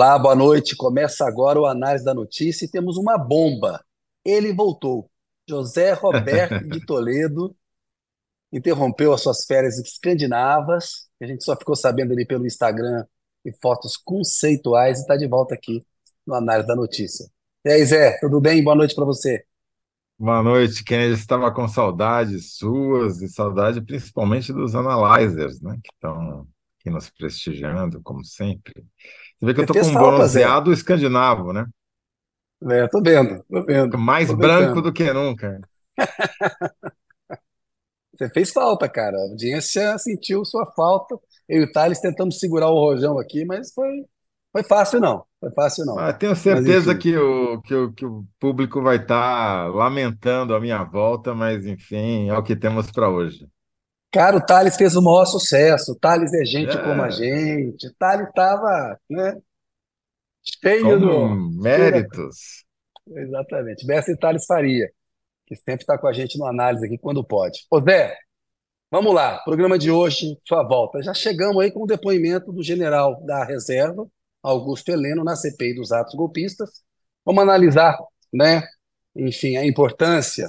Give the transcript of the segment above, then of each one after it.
Olá, boa noite. Começa agora o Análise da Notícia e temos uma bomba. Ele voltou. José Roberto de Toledo interrompeu as suas férias escandinavas. A gente só ficou sabendo ali pelo Instagram e fotos conceituais e está de volta aqui no Análise da Notícia. E aí, Zé, tudo bem? Boa noite para você. Boa noite, Kennedy. Estava com saudades suas e saudade principalmente dos analyzers, né, que estão aqui nos prestigiando, como sempre. Você vê que eu tô com um bronzeado escandinavo, né? É, tô vendo, tô vendo, Mais branco aproveitando. do que nunca. Você fez falta, cara. A audiência sentiu sua falta. Eu e o Thales tentamos segurar o rojão aqui, mas foi, foi fácil não. Foi fácil não. Mas tenho Mas certeza enfim. que o, que o, que o público vai estar lamentando a minha volta, mas enfim, é o que temos para hoje. Cara, o Thales fez o maior sucesso. O Thales é gente como a É, gente. O Thales estava, né, cheio do, da... méritos. Exatamente. Mestre Thales Faria, que sempre está com a gente no análise aqui quando pode. Ô Zé, vamos lá. Programa de hoje, sua volta. Já chegamos aí com o depoimento do general da reserva, Augusto Heleno, na CPI dos atos golpistas. Vamos analisar, né, enfim, a importância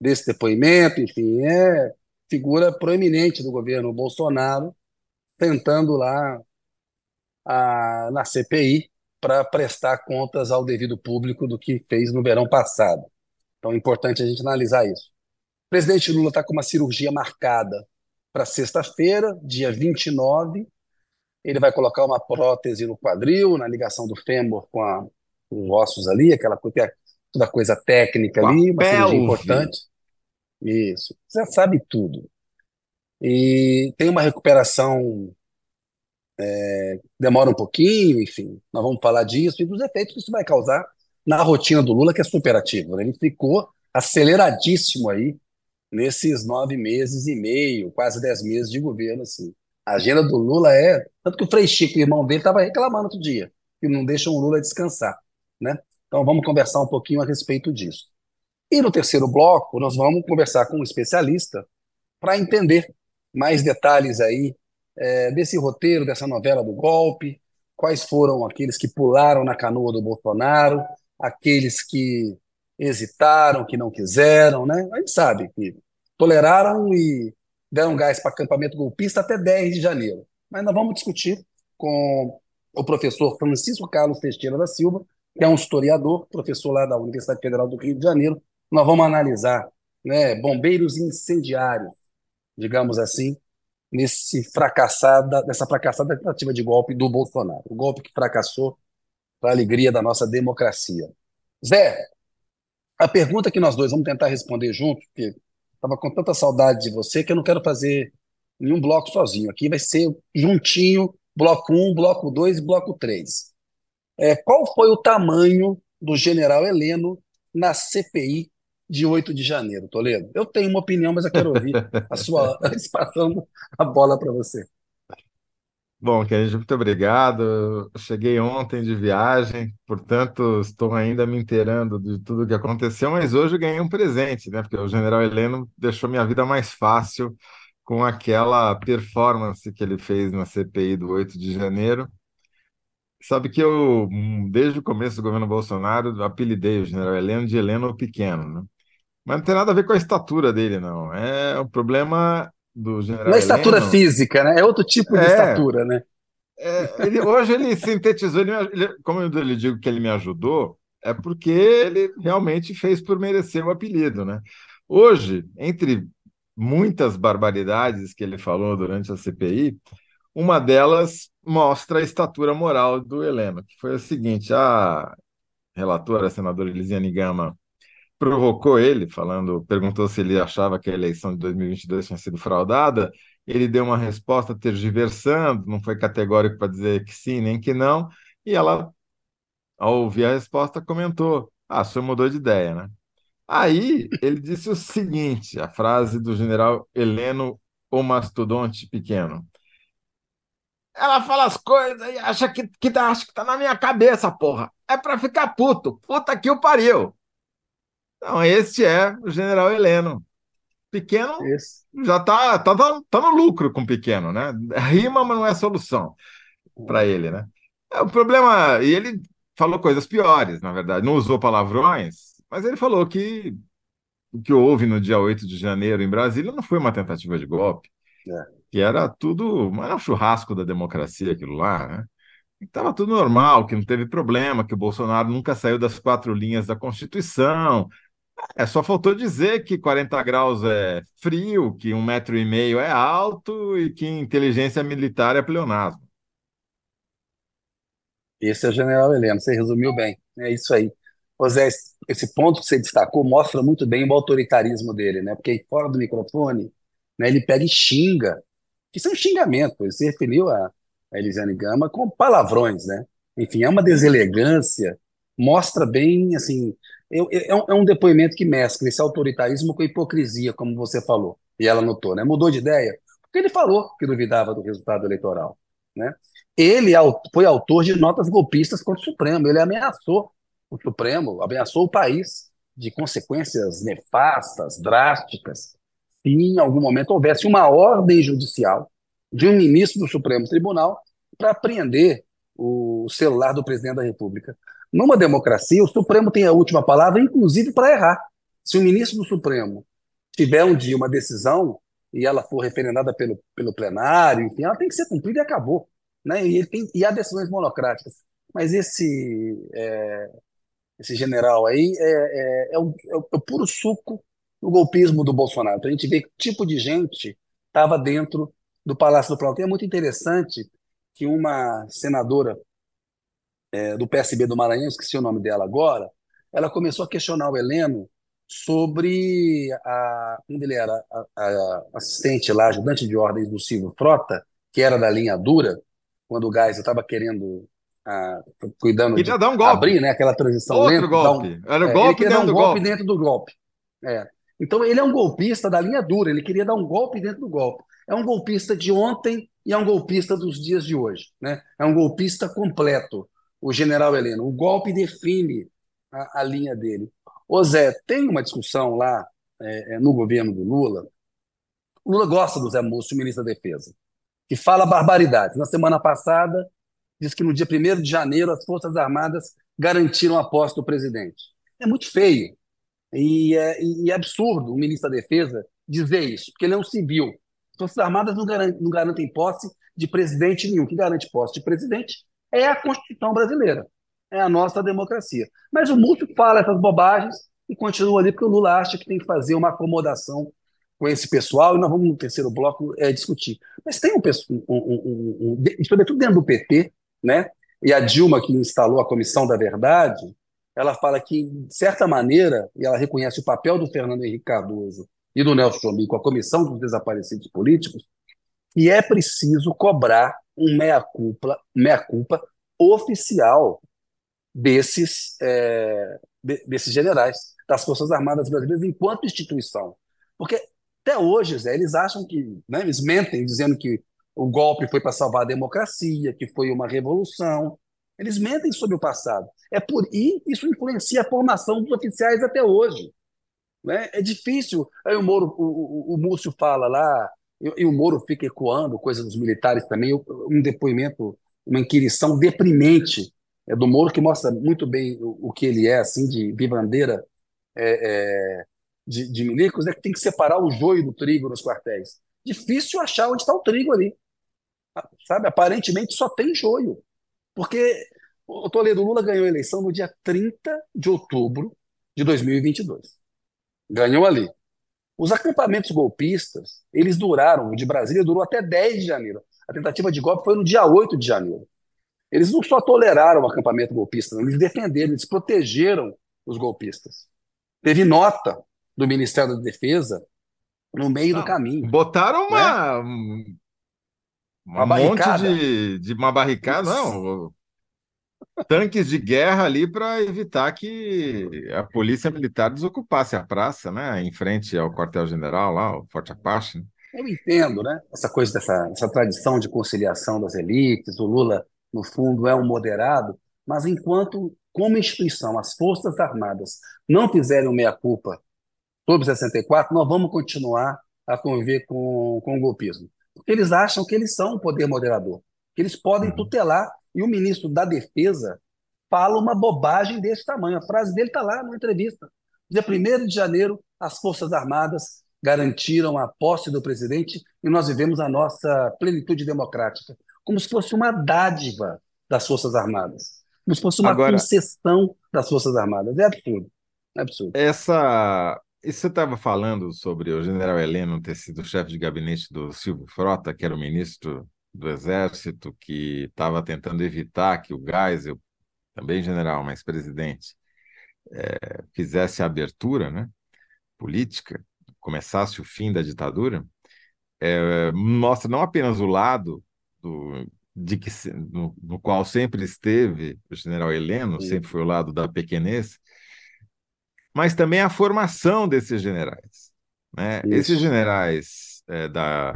desse depoimento, enfim, é figura proeminente do governo Bolsonaro, tentando lá a- na CPI para prestar contas ao devido público do que fez no verão passado. Então é importante a gente analisar isso. O presidente Lula está com uma cirurgia marcada para sexta-feira, dia 29. Ele vai colocar uma prótese no quadril, na ligação do fêmur com, a- os ossos ali, aquela coisa, toda coisa técnica Com ali, uma cirurgia importante. Isso, você sabe tudo. E tem uma recuperação demora um pouquinho, enfim, nós vamos falar disso e dos efeitos que isso vai causar na rotina do Lula, que é superativo, né? Ele ficou aceleradíssimo aí nesses nove meses e meio, quase dez meses de governo, assim. A agenda do Lula é... Tanto que o Frei Chico, o irmão dele, estava reclamando outro dia, que não deixam o Lula descansar, né? Então vamos conversar um pouquinho a respeito disso. E no terceiro bloco, nós vamos conversar com um especialista para entender mais detalhes aí é, desse roteiro, dessa novela do golpe, quais foram aqueles que pularam na canoa do Bolsonaro, aqueles que hesitaram, que não quiseram, né? A gente sabe que toleraram e deram gás para acampamento golpista até 10 de janeiro. Mas nós vamos discutir com o professor Francisco Carlos Teixeira da Silva, que é um historiador, professor lá da Universidade Federal do Rio de Janeiro. Nós vamos analisar, né, bombeiros incendiários, digamos assim, nesse fracassada, nessa fracassada tentativa de golpe do Bolsonaro. O golpe que fracassou para a alegria da nossa democracia. Zé, a pergunta que nós dois vamos tentar responder juntos, porque estava com tanta saudade de você que eu não quero fazer nenhum bloco sozinho. Aqui vai ser juntinho, bloco um, bloco 2 e bloco 3. É, qual foi o tamanho do general Heleno na CPI de 8 de janeiro, Toledo? Eu tenho uma opinião, mas eu quero ouvir a sua, passando a bola para você. Bom, Kennedy, muito obrigado. Eu cheguei ontem de viagem, portanto, estou ainda me inteirando de tudo o que aconteceu, mas hoje eu ganhei um presente, né? Porque o General Heleno deixou minha vida mais fácil com aquela performance que ele fez na CPI do 8 de janeiro. Sabe que eu, hum, desde o começo do governo Bolsonaro, apelidei o General Heleno de Heleno o Pequeno, né? Mas não tem nada a ver com a estatura dele, não. É o problema do Não General é estatura Heleno. física, né? É outro tipo de É, estatura, né? É, ele- hoje ele sintetizou, ele, ele- como eu lhe digo que ele me ajudou, é porque ele realmente fez por merecer o apelido, né? Hoje, entre muitas barbaridades que ele falou durante a CPI, uma delas mostra a estatura moral do Heleno, que foi a seguinte: a relatora, a senadora Elisiane Gama, provocou ele, falando, perguntou se ele achava que a eleição de 2022 tinha sido fraudada. Ele deu uma resposta tergiversando, não foi categórico para dizer que sim nem que não. E ela, ao ouvir a resposta, comentou: Ah, o senhor mudou de ideia, né? Aí ele disse o seguinte: a frase do general Heleno, o mastodonte pequeno. Ela fala as coisas e acha que, que tá, acha que tá na minha cabeça, porra. É para ficar puto. Puta que o pariu. Então, este é o general Heleno. Pequeno Esse. já tá, tá, tá, tá no lucro com pequeno, né? Rima, mas não é solução para ele, né? É, o problema, e ele falou coisas piores, na verdade, não usou palavrões, mas ele falou que o que houve no dia 8 de janeiro em Brasília não foi uma tentativa de golpe. Que era tudo, era um churrasco da democracia aquilo lá, né? Estava tudo normal, que não teve problema, que o Bolsonaro nunca saiu das quatro linhas da Constituição. É, só faltou dizer que 40 graus é frio, que um metro e meio é alto e que inteligência militar é pleonasmo. Esse é o general Heleno, você resumiu bem. É isso aí. José, esse ponto que você destacou mostra muito bem o autoritarismo dele, né? Porque fora do microfone, né, ele pega e xinga. Isso é um xingamento, ele se referiu a, a Elisiane Gama com palavrões, né? Enfim, é uma deselegância, mostra bem, assim, é, um, é um depoimento que mescla esse autoritarismo com a hipocrisia, como você falou, e ela notou, né? Mudou de ideia, porque ele falou que duvidava do resultado eleitoral, né? Ele foi autor de notas golpistas contra o Supremo, ele ameaçou o Supremo, ameaçou o país de consequências nefastas, drásticas, em algum momento houvesse uma ordem judicial de um ministro do Supremo Tribunal para apreender o celular do presidente da República. Numa democracia, o Supremo tem a última palavra, inclusive para errar. Se o ministro do Supremo tiver um dia uma decisão e ela for referendada pelo, pelo plenário, enfim, ela tem que ser cumprida e acabou. Né? E, tem, e há decisões monocráticas. Mas esse, é, esse general aí é, é, é, o, é, o, puro suco do golpismo do Bolsonaro. Então a gente vê que tipo de gente estava dentro do Palácio do Planalto. E é muito interessante que uma senadora é, do PSB do Maranhão, esqueci o nome dela agora, ela começou a questionar o Heleno sobre a, onde ele era a, a, assistente lá, ajudante de ordens do Silvio Frota, que era da linha dura, quando o Geisel estava querendo a, cuidando queria de dar um golpe. abrir né, aquela transição Outro lenta. golpe. Um, era um é, golpe, dentro, um do golpe, golpe dentro do golpe. É. Então ele é um golpista da linha dura, ele queria dar um golpe dentro do golpe. É um golpista de ontem e é um golpista dos dias de hoje. Né? É um golpista completo, o general Heleno. O golpe define a, a linha dele. Ô Zé, tem uma discussão lá é, é no governo do Lula. O Lula gosta do Zé Múcio, ministro da Defesa, que fala barbaridades. Na semana passada, diz que no dia 1 de janeiro as Forças Armadas garantiram a posse do presidente. É muito feio. E é, e é absurdo o ministro da Defesa dizer isso, porque ele é um civil. As Forças Armadas não garantem, não garantem posse de presidente nenhum. Que garante posse de presidente é a Constituição brasileira, é a nossa democracia. Mas o Múcio fala essas bobagens e continua ali, porque o Lula acha que tem que fazer uma acomodação com esse pessoal, e nós vamos no terceiro bloco é, discutir. Mas tem um, um, um, um, sobretudo dentro do PT, né? E a Dilma, que instalou a Comissão da Verdade, ela fala que, de certa maneira, e ela reconhece o papel do Fernando Henrique Cardoso e do Nelson Jobim com a Comissão dos Desaparecidos Políticos, que é preciso cobrar um meia-culpa meia -culpa oficial desses, é, desses generais, das Forças Armadas Brasileiras, enquanto instituição. Porque até hoje, Zé, eles acham que, né, eles mentem dizendo que o golpe foi para salvar a democracia, que foi uma revolução. Eles mentem sobre o passado. É por e isso influencia a formação dos oficiais até hoje. Né? É difícil. Aí o Moro, o, o, o Múcio fala lá, e, e, o Moro fica ecoando coisa dos militares também, um depoimento, uma inquirição deprimente é, do Moro que mostra muito bem o, o que ele é, assim, de vivandeira é, é, de, de milicos, é que tem que separar o joio do trigo nos quartéis. Difícil achar onde está o trigo ali. Sabe? Aparentemente só tem joio. Porque o Toledo Lula ganhou a eleição no dia 30 de outubro de 2022. Ganhou ali. Os acampamentos golpistas, eles duraram, o de Brasília durou até 10 de janeiro. A tentativa de golpe foi no dia 8 de janeiro. Eles não só toleraram o acampamento golpista, eles defenderam, eles protegeram os golpistas. Teve nota do Ministério da Defesa no meio do caminho. Botaram uma, né? Uma um monte de, de uma barricada, não, tanques de guerra ali para evitar que a polícia militar desocupasse a praça, né, em frente ao quartel-general lá, o Forte Apache. Né? Eu entendo, né, essa coisa dessa essa tradição de conciliação das elites, o Lula, no fundo, é um moderado, mas enquanto, como instituição, as Forças Armadas não fizerem meia-culpa sobre 64, nós vamos continuar a conviver com, com o golpismo. Porque eles acham que eles são um poder moderador, que eles podem uhum. tutelar E o ministro da Defesa fala uma bobagem desse tamanho. A frase dele está lá na entrevista. Dia 1 de janeiro, as Forças Armadas garantiram a posse do presidente e nós vivemos a nossa plenitude democrática, como se fosse uma dádiva das Forças Armadas, como se fosse uma Agora, concessão das Forças Armadas. É absurdo. É absurdo. Essa. E você estava falando sobre o general Heleno ter sido chefe de gabinete do Silvio Frota, que era o ministro do Exército, que estava tentando evitar que o Geisel, também general, mas presidente, é, fizesse a abertura né, política, começasse o fim da ditadura, é, mostra não apenas o lado do, de que, no, no, qual sempre esteve o general Heleno, Sim. sempre foi o lado da pequenez, mas também a formação desses generais. Né? Esses generais é, da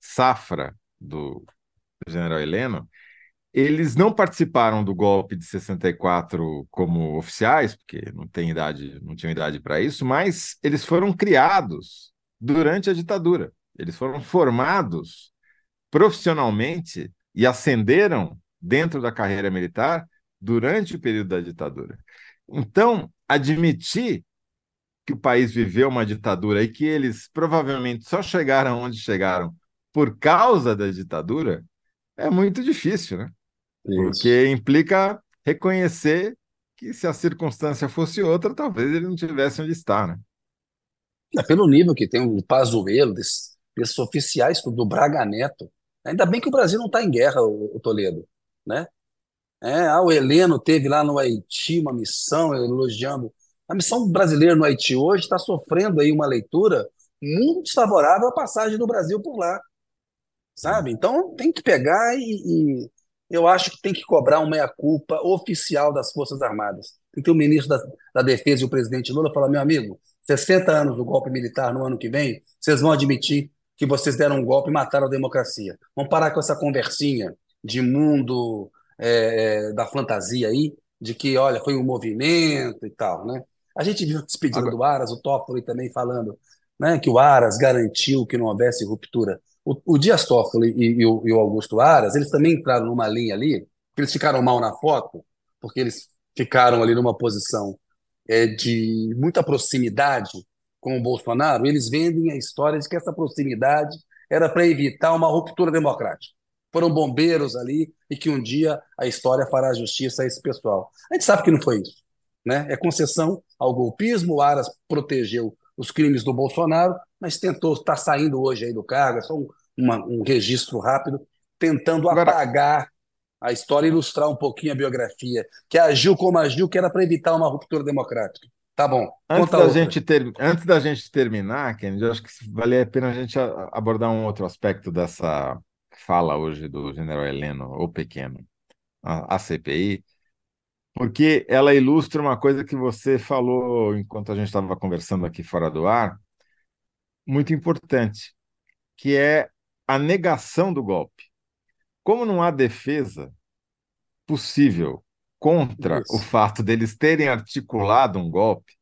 safra do general Heleno, eles não participaram do golpe de 64 como oficiais, porque não tem idade, não tinham idade para isso, mas eles foram criados durante a ditadura. Eles foram formados profissionalmente e ascenderam dentro da carreira militar durante o período da ditadura. Então, admitir que o país viveu uma ditadura e que eles provavelmente só chegaram onde chegaram por causa da ditadura é muito difícil, né? Porque implica reconhecer que se a circunstância fosse outra, talvez ele não tivesse onde está, né? É pelo nível que tem o Pazuello, desses, desses oficiais do Braga Neto. Ainda bem que o Brasil não está em guerra, o, o, Toledo, né? É, ah, o Heleno teve lá no Haiti uma missão elogiando. A missão brasileira no Haiti hoje está sofrendo aí uma leitura muito desfavorável à passagem do Brasil por lá, sabe? Então tem que pegar e, e eu acho que tem que cobrar uma meia-culpa oficial das Forças Armadas. Tem que ter o ministro da, da Defesa e o presidente Lula falar: meu amigo, 60 anos do golpe militar no ano que vem, vocês vão admitir que vocês deram um golpe e mataram a democracia. Vamos parar com essa conversinha de mundo é, é, da fantasia aí, de que, olha, foi um movimento e tal, né? A gente viu a despedida Agora... do Aras, o Toffoli também falando né, que o Aras garantiu que não houvesse ruptura. O, o Dias Toffoli e, e, o, e, o, Augusto Aras, eles também entraram numa linha ali, que eles ficaram mal na foto, porque eles ficaram ali numa posição é, de muita proximidade com o Bolsonaro, eles vendem a história de que essa proximidade era para evitar uma ruptura democrática. Foram bombeiros ali e que um dia a história fará justiça a esse pessoal. A gente sabe que não foi isso. Né? É concessão ao golpismo, o Aras protegeu os crimes do Bolsonaro, mas tentou, está saindo hoje aí do cargo, é só um, uma, um registro rápido, tentando Agora... apagar a história ilustrar um pouquinho a biografia, que agiu como agiu, que era para evitar uma ruptura democrática. Tá bom. Antes da, gente ter, antes da gente terminar, Kennedy, eu acho que vale a pena a gente abordar um outro aspecto dessa fala hoje do general Heleno, ou Pequeno, a, a CPI, porque ela ilustra uma coisa que você falou enquanto a gente estava conversando aqui fora do ar, muito importante, que é a negação do golpe. Como não há defesa possível contra Isso. o fato deles terem articulado um golpe,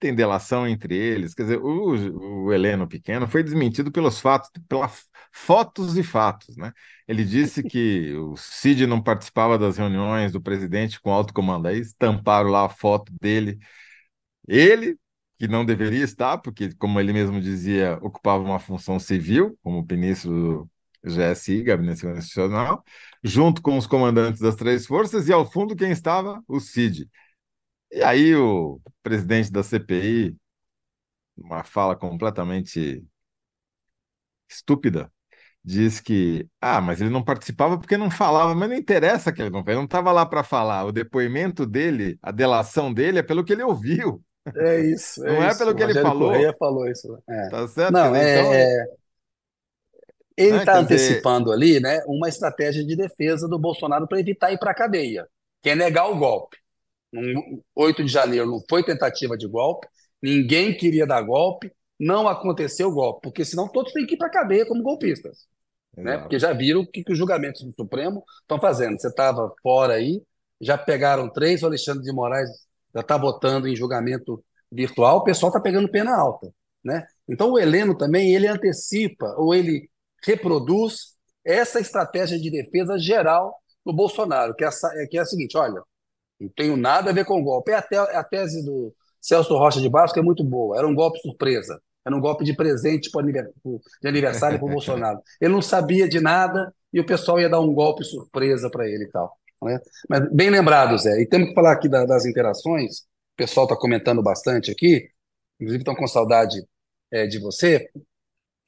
tem delação entre eles. Quer dizer, o, o Heleno Pequeno foi desmentido pelos fatos, pelas fotos e fatos. Né? Ele disse que o Cid não participava das reuniões do presidente com alto comando. Aí estamparam lá a foto dele. Ele, que não deveria estar, porque, como ele mesmo dizia, ocupava uma função civil, como ministro do GSI, Gabinete Nacional, junto com os comandantes das três forças, e ao fundo quem estava? O Cid. E aí o presidente da CPI, uma fala completamente estúpida, diz que, ah, mas ele não participava porque não falava, mas não interessa que ele não, ele não estava lá para falar. O depoimento dele, a delação dele é pelo que ele ouviu. É isso. É não é isso. pelo que ele falou. Correia falou isso. É. Tá certo? Não, é, então, é... Ele está né, antecipando dizer... ali né, uma estratégia de defesa do Bolsonaro para evitar ir para a cadeia, que é negar o golpe. 8 de janeiro não foi tentativa de golpe, ninguém queria dar golpe, não aconteceu golpe, porque senão todos têm que ir para a cadeia como golpistas. Né? Porque já viram o que, que os julgamentos do Supremo estão fazendo. Você estava fora aí, já pegaram três, o Alexandre de Moraes já está botando em julgamento virtual, o pessoal está pegando pena alta. Né? Então o Heleno também ele antecipa ou ele reproduz essa estratégia de defesa geral do Bolsonaro, que é, a, que é a seguinte: olha, não tenho nada a ver com o golpe. É até a tese do Celso Rocha de Barros, que é muito boa. Era um golpe surpresa. Era um golpe de presente de aniversário para o Bolsonaro. Ele não sabia de nada e o pessoal ia dar um golpe surpresa para ele e tal. Né? Mas bem lembrado, Zé. E temos que falar aqui da, das interações. O pessoal está comentando bastante aqui. Inclusive estão com saudade é, de você.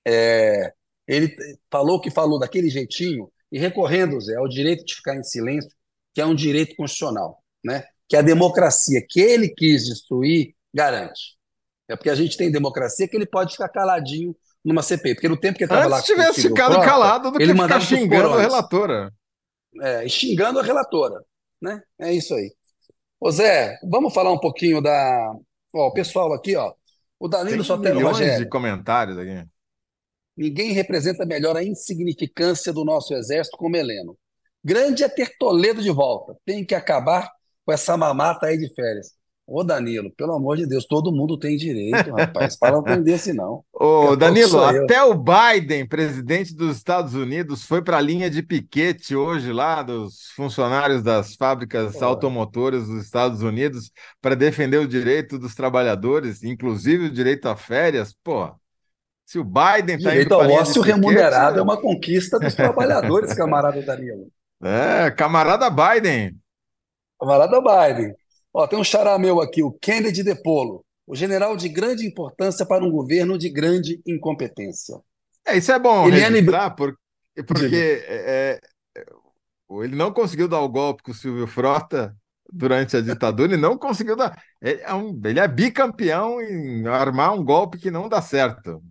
É, ele falou que falou daquele jeitinho e recorrendo, Zé, ao direito de ficar em silêncio, que é um direito constitucional, né? que a democracia que ele quis destruir garante. É porque a gente tem democracia que ele pode ficar caladinho numa CPI, porque no tempo que ele estava lá... Se tivesse ficado Frota, calado do que ele ficar xingando a relatora. É, xingando a relatora, né? É isso aí. Ô Zé, vamos falar um pouquinho da... Ó, o pessoal aqui, ó, o Danilo tem só tem milhões Rogério. de comentários aqui. Ninguém representa melhor a insignificância do nosso exército como Heleno. Grande é ter Toledo de volta. Tem que acabar com essa mamata aí de férias. Ô, Danilo, pelo amor de Deus, todo mundo tem direito, rapaz. Para não vender se não. Ô, Danilo, até o Biden, presidente dos Estados Unidos, foi para a linha de piquete hoje lá dos funcionários das fábricas Pô. automotoras dos Estados Unidos para defender o direito dos trabalhadores, inclusive o direito a férias. Pô, se o Biden está indo para ócio remunerado é uma conquista dos trabalhadores, camarada Danilo. É, camarada Biden. Camarada Biden. Ó, tem um xará meu aqui, o Kennedy de Polo, o general de grande importância para um governo de grande incompetência. É, isso é bom Eliane... registrar, porque, porque é, é, ele não conseguiu dar o golpe com o Silvio Frota durante a ditadura e não conseguiu dar. Ele é, um, ele é bicampeão em armar um golpe que não dá certo.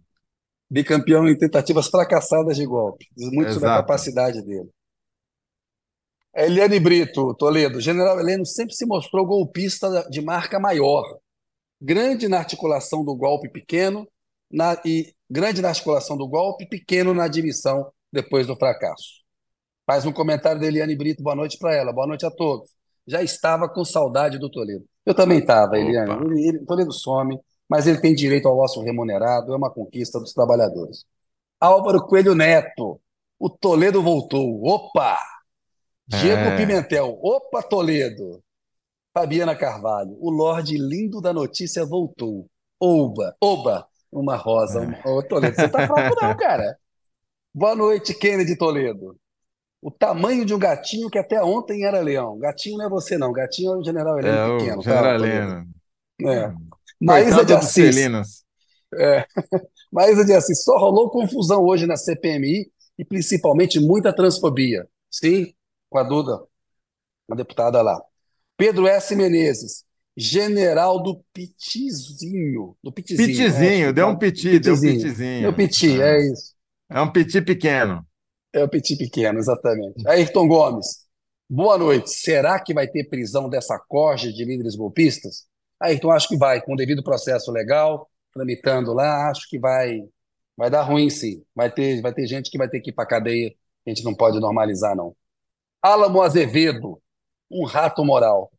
Bicampeão em tentativas fracassadas de golpe. Diz muito Exato. sobre a capacidade dele. Eliane Brito, Toledo. General Heleno sempre se mostrou golpista de marca maior. Grande na articulação do golpe pequeno na, e grande na articulação do golpe, pequeno na admissão depois do fracasso. Faz um comentário da Eliane Brito. Boa noite para ela. Boa noite a todos. Já estava com saudade do Toledo. Eu também estava, Eliane. Ele, ele, Toledo some, mas ele tem direito ao ócio remunerado. É uma conquista dos trabalhadores. Álvaro Coelho Neto. O Toledo voltou. Opa! Diego é... Pimentel. Opa, Toledo. Fabiana Carvalho. O Lorde lindo da notícia voltou. Oba, oba. Uma rosa. É. Ô, Toledo, você tá fraco não, cara. Boa noite, Kennedy Toledo. O tamanho de um gatinho que até ontem era leão. Gatinho não é você, não. Gatinho é o general Heleno é, pequeno. O general tá, Heleno. É. Maísa de Assis. É. Maísa de Assis. Só rolou confusão hoje na CPMI e principalmente muita transfobia. Sim, com a Duda, a deputada lá. Pedro S. Menezes, general do Pitizinho. Do Pitizinho, pitizinho é, deu um piti, deu um pitizinho. Deu piti, é. é isso. É um piti pequeno. É o piti pequeno, exatamente. Ayrton Gomes, boa noite. Será que vai ter prisão dessa corja de líderes golpistas? Ayrton, acho que vai, com o devido processo legal, tramitando lá, acho que vai vai dar ruim sim. Vai ter, vai ter gente que vai ter que ir para cadeia, a gente não pode normalizar, não. Álamo Azevedo, um rato moral.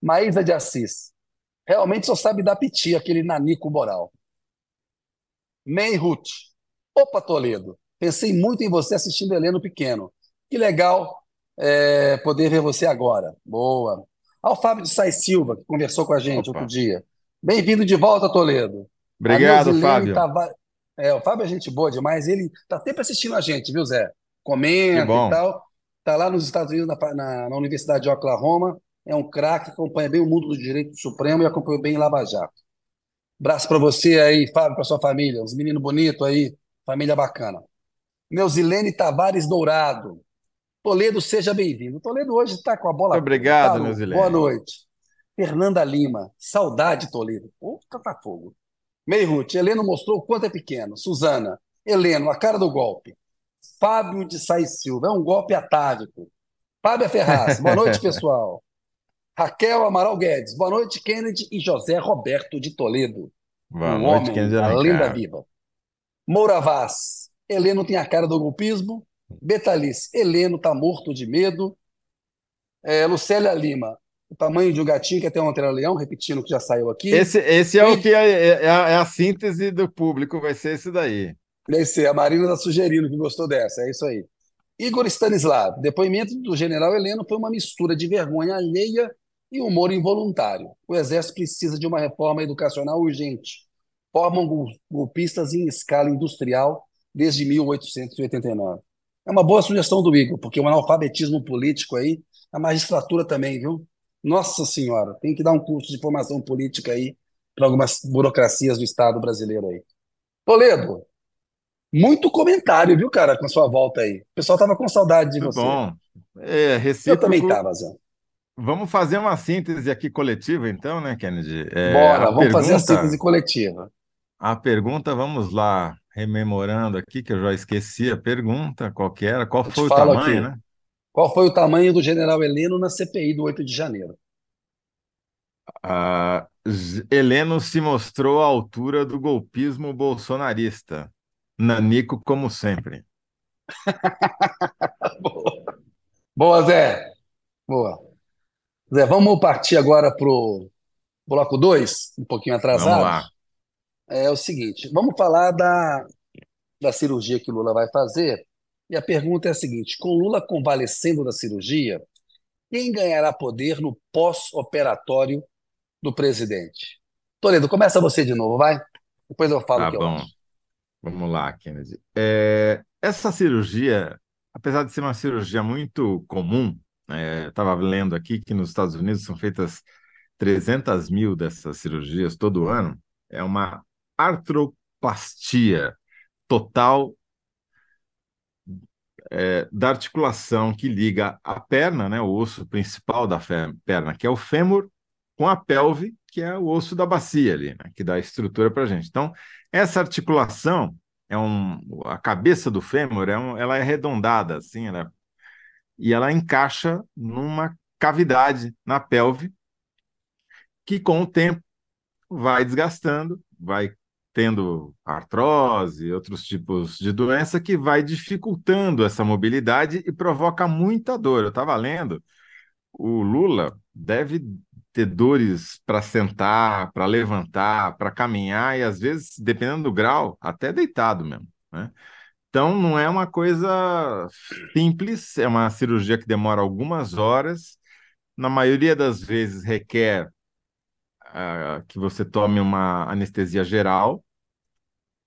Maísa de Assis, realmente só sabe dar piti, aquele nanico moral. Menhut, opa Toledo, pensei muito em você assistindo Heleno Pequeno. Que legal é, poder ver você agora. Boa. Ao Fábio de Sai Silva, que conversou com a gente opa. outro dia. Bem-vindo de volta, Toledo. Obrigado, Fábio. Tava... É, o Fábio é gente boa demais, ele está sempre assistindo a gente, viu, Zé? Comenta e tal. Está lá nos Estados Unidos, na, na, na, Universidade de Oklahoma. É um craque, acompanha bem o mundo do direito supremo e acompanha bem Lava Jato. Abraço para você aí, Fábio, para sua família. Uns meninos bonitos aí, família bacana. Meuzilene Tavares Dourado. Toledo, seja bem-vindo. Toledo hoje está com a bola. Muito obrigado, tá. Boa noite. Fernanda Lima. Saudade, Toledo. Puta, tá fogo. Meirute, Heleno mostrou o quanto é pequeno. Suzana. Heleno, a cara do golpe. Fábio de Sais Silva. É um golpe atávico. Fábio Ferraz. Boa noite, pessoal. Raquel Amaral Guedes. Boa noite, Kennedy e José Roberto de Toledo. Boa um noite, homem, Kennedy. A lenda viva. Moura Vaz. Heleno tem a cara do golpismo. Betalice. Heleno está morto de medo. É, Lucélia Lima. O tamanho de um gatinho que até era leão, repetindo o que já saiu aqui. Esse, esse é o que é, é, é a síntese do público, vai ser esse daí. Ser, a Marina está sugerindo que gostou dessa, é isso aí. Igor Stanislav, depoimento do general Heleno foi uma mistura de vergonha alheia e humor involuntário. O Exército precisa de uma reforma educacional urgente. Formam golpistas em escala industrial desde 1889. É uma boa sugestão do Igor, porque o analfabetismo político aí, a magistratura também, viu? Nossa Senhora, tem que dar um curso de formação política aí para algumas burocracias do Estado brasileiro aí. Toledo, muito comentário, viu, cara, com a sua volta aí. O pessoal tava com saudade de você. Bom, é, Eu também tava, Zé. Vamos fazer uma síntese aqui coletiva, então, né, Kennedy? É, Bora, vamos pergunta, fazer a síntese coletiva. A pergunta, vamos lá, rememorando aqui, que eu já esqueci a pergunta, qual era, qual foi o tamanho, aqui. né? Qual foi o tamanho do general Heleno na CPI do 8 de janeiro? Ah, Heleno se mostrou à altura do golpismo bolsonarista. Nanico, como sempre. Boa. Boa, Zé. Boa. Zé, vamos partir agora para o bloco 2, um pouquinho atrasado. Vamos lá. É o seguinte, vamos falar da, da cirurgia que Lula vai fazer. E a pergunta é a seguinte: com Lula convalescendo da cirurgia, quem ganhará poder no pós-operatório do presidente? Toledo, começa você de novo, vai? Depois eu falo tá o que bom. eu acho. Vamos lá, Kennedy. É, essa cirurgia, apesar de ser uma cirurgia muito comum, é, estava lendo aqui que nos Estados Unidos são feitas 300 mil dessas cirurgias todo ano, é uma artroplastia total é, da articulação que liga a perna, né, o osso principal da perna, que é o fêmur, com a pelve, que é o osso da bacia ali, né, que dá estrutura para a gente. Então, essa articulação é um, a cabeça do fêmur é um, ela é arredondada, assim, ela, e ela encaixa numa cavidade na pelve que com o tempo vai desgastando, vai tendo artrose, outros tipos de doença que vai dificultando essa mobilidade e provoca muita dor. Eu estava lendo, o Lula deve ter dores para sentar, para levantar, para caminhar e às vezes, dependendo do grau, até deitado mesmo. Né? Então, não é uma coisa simples, é uma cirurgia que demora algumas horas. Na maioria das vezes requer uh, que você tome uma anestesia geral,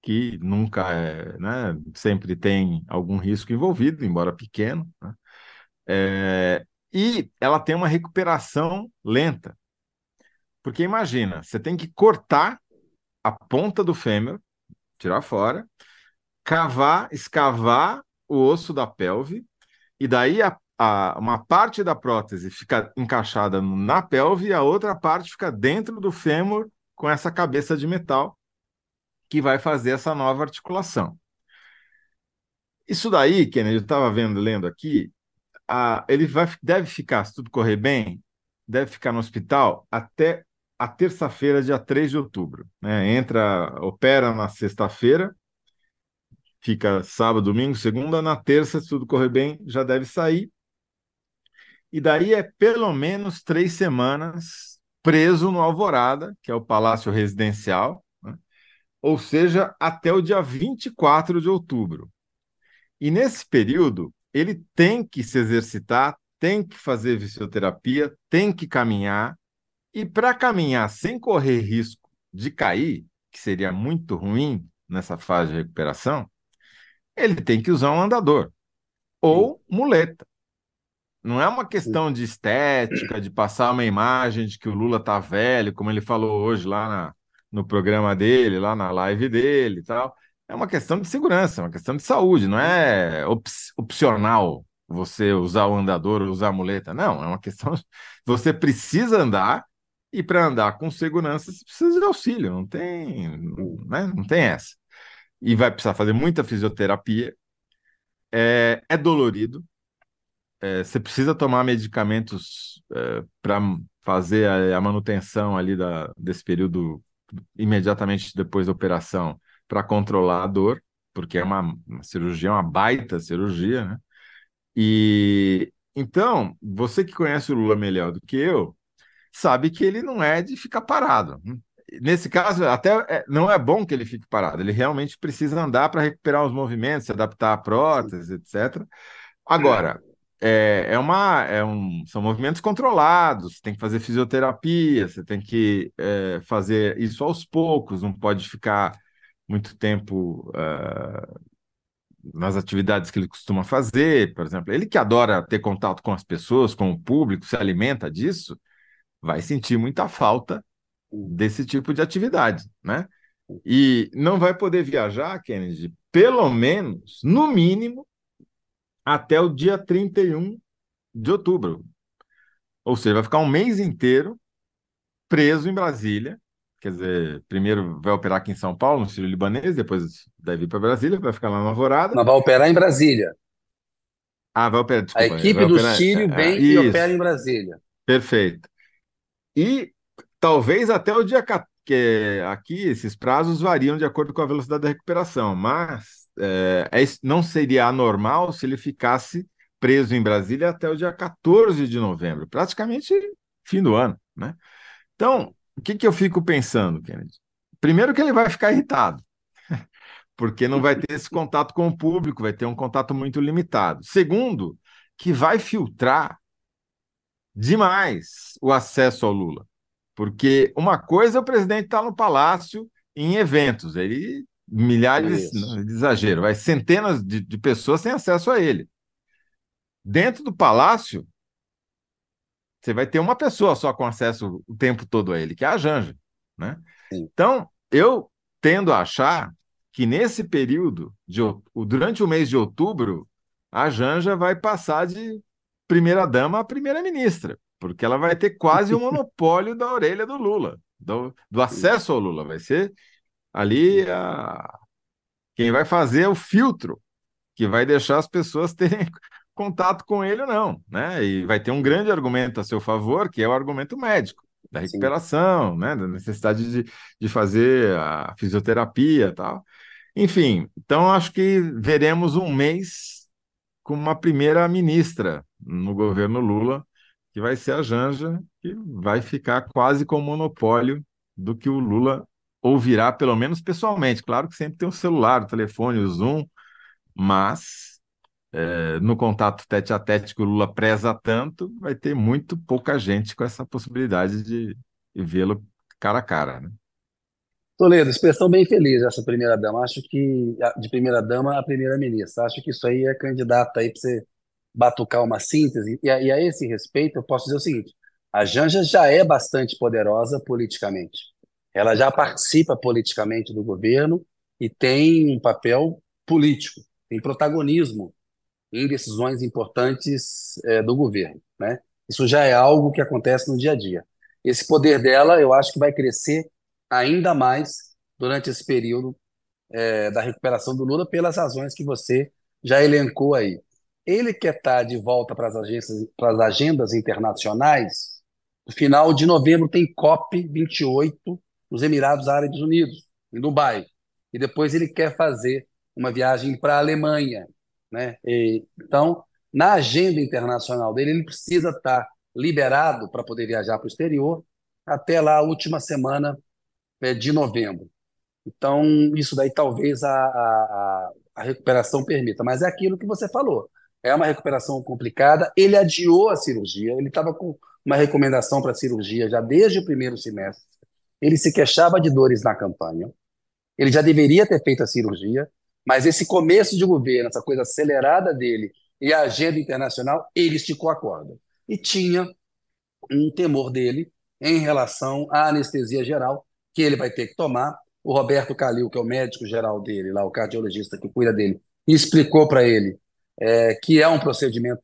que nunca é, né? Sempre tem algum risco envolvido, embora pequeno. Né? É, e ela tem uma recuperação lenta. Porque imagina, você tem que cortar a ponta do fêmur, tirar fora, cavar, escavar o osso da pelve, e daí a, a, uma parte da prótese fica encaixada na pelve e a outra parte fica dentro do fêmur com essa cabeça de metal que vai fazer essa nova articulação. Isso daí, Kennedy, eu estava vendo, lendo aqui, a, ele vai, deve ficar, se tudo correr bem, deve ficar no hospital até a terça-feira, dia 3 de outubro. Né? Entra, opera na sexta-feira, fica sábado, domingo, segunda, na terça, se tudo correr bem, já deve sair. E daí é pelo menos três semanas preso no Alvorada, que é o Palácio Residencial, né? ou seja, até o dia 24 de outubro. E nesse período, ele tem que se exercitar, tem que fazer fisioterapia, tem que caminhar. E para caminhar sem correr risco de cair, que seria muito ruim nessa fase de recuperação, ele tem que usar um andador ou muleta. Não é uma questão de estética, de passar uma imagem de que o Lula tá velho, como ele falou hoje lá na, no programa dele, lá na live dele e tal é uma questão de segurança, é uma questão de saúde, não é op opcional você usar o andador ou usar a muleta. Não, é uma questão. Você precisa andar e para andar com segurança você precisa de auxílio, não tem, né? não tem essa. E vai precisar fazer muita fisioterapia. É, é dolorido. É, você precisa tomar medicamentos é, para fazer a, a, manutenção ali da, desse período imediatamente depois da operação para controlar a dor, porque é uma, uma cirurgia, uma baita cirurgia, né? E então, você que conhece o Lula melhor do que eu, sabe que ele não é de ficar parado. Nesse caso, até é, não é bom que ele fique parado, ele realmente precisa andar para recuperar os movimentos, se adaptar à prótese, etc. Agora, é, é uma, é um, são movimentos controlados, você tem que fazer fisioterapia, você tem que é, fazer isso aos poucos, não pode ficar muito tempo uh, nas atividades que ele costuma fazer, por exemplo. Ele que adora ter contato com as pessoas, com o público, se alimenta disso, vai sentir muita falta desse tipo de atividade, né? E não vai poder viajar, Kennedy, pelo menos, no mínimo, até o dia 31 de outubro. Ou seja, vai ficar um mês inteiro preso em Brasília. Quer dizer, primeiro vai operar aqui em São Paulo, no Sírio Libanês, depois deve ir para Brasília, vai ficar lá na Alvorada. Mas vai operar em Brasília. Ah, vai operar, desculpa. A equipe do operar... Sírio é, vem é, e opera em Brasília. Perfeito. E talvez até o dia 14 que aqui esses prazos variam de acordo com a velocidade da recuperação, mas é, é, não seria anormal se ele ficasse preso em Brasília até o dia 14 de novembro, praticamente fim do ano. Né? Então, o que, que eu fico pensando, Kennedy? Primeiro que ele vai ficar irritado, porque não vai ter esse contato com o público, vai ter um contato muito limitado. Segundo, que vai filtrar demais o acesso ao Lula. Porque uma coisa é o presidente estar tá no palácio em eventos, ele milhares, não, de exagero, vai centenas de, de pessoas têm acesso a ele. Dentro do palácio, você vai ter uma pessoa só com acesso o tempo todo a ele, que é a Janja, né? Então, eu tendo a achar que nesse período, de, durante o mês de outubro, a Janja vai passar de primeira-dama a primeira-ministra porque ela vai ter quase o monopólio da orelha do Lula, do, do acesso ao Lula. Vai ser ali a... quem vai fazer o filtro que vai deixar as pessoas terem contato com ele ou não, né? E vai ter um grande argumento a seu favor, que é o argumento médico, da recuperação, Sim. né? Da necessidade de, de fazer a fisioterapia tal. Enfim, então acho que veremos um mês com uma primeira ministra no governo Lula, que vai ser a Janja, que vai ficar quase com o monopólio do que o Lula ouvirá, pelo menos pessoalmente. Claro que sempre tem o celular, o telefone, o Zoom, mas é, no contato tete a tete que o Lula preza tanto, vai ter muito pouca gente com essa possibilidade de, vê-lo cara a cara. Né? Toledo, expressão bem feliz essa primeira dama. Acho que de primeira dama a primeira ministra. Acho que isso aí é candidato aí para você batucar uma síntese, e a, e a esse respeito eu posso dizer o seguinte: a Janja já é bastante poderosa politicamente. Ela já participa politicamente do governo e tem um papel político, tem protagonismo em decisões importantes é, do governo. Né? Isso já é algo que acontece no dia a dia. Esse poder dela, eu acho que vai crescer ainda mais durante esse período é, da recuperação do Lula, pelas razões que você já elencou aí. Ele quer estar de volta para as agências, para as agendas internacionais. No final de novembro tem COP 28 nos Emirados Árabes Unidos, em Dubai. E depois ele quer fazer uma viagem para a Alemanha, né? E, então, na agenda internacional dele, ele precisa estar liberado para poder viajar para o exterior até lá a última semana é, de novembro. Então, isso daí talvez a, a, a recuperação permita. Mas é aquilo que você falou é uma recuperação complicada. Ele adiou a cirurgia, ele estava com uma recomendação para cirurgia já desde o primeiro semestre. Ele se queixava de dores na campanha. Ele já deveria ter feito a cirurgia, mas esse começo de governo, essa coisa acelerada dele e a agenda internacional, ele esticou a corda. E tinha um temor dele em relação à anestesia geral, que ele vai ter que tomar. O Roberto Calil, que é o médico geral dele, lá o cardiologista que cuida dele, explicou para ele é, que é um procedimento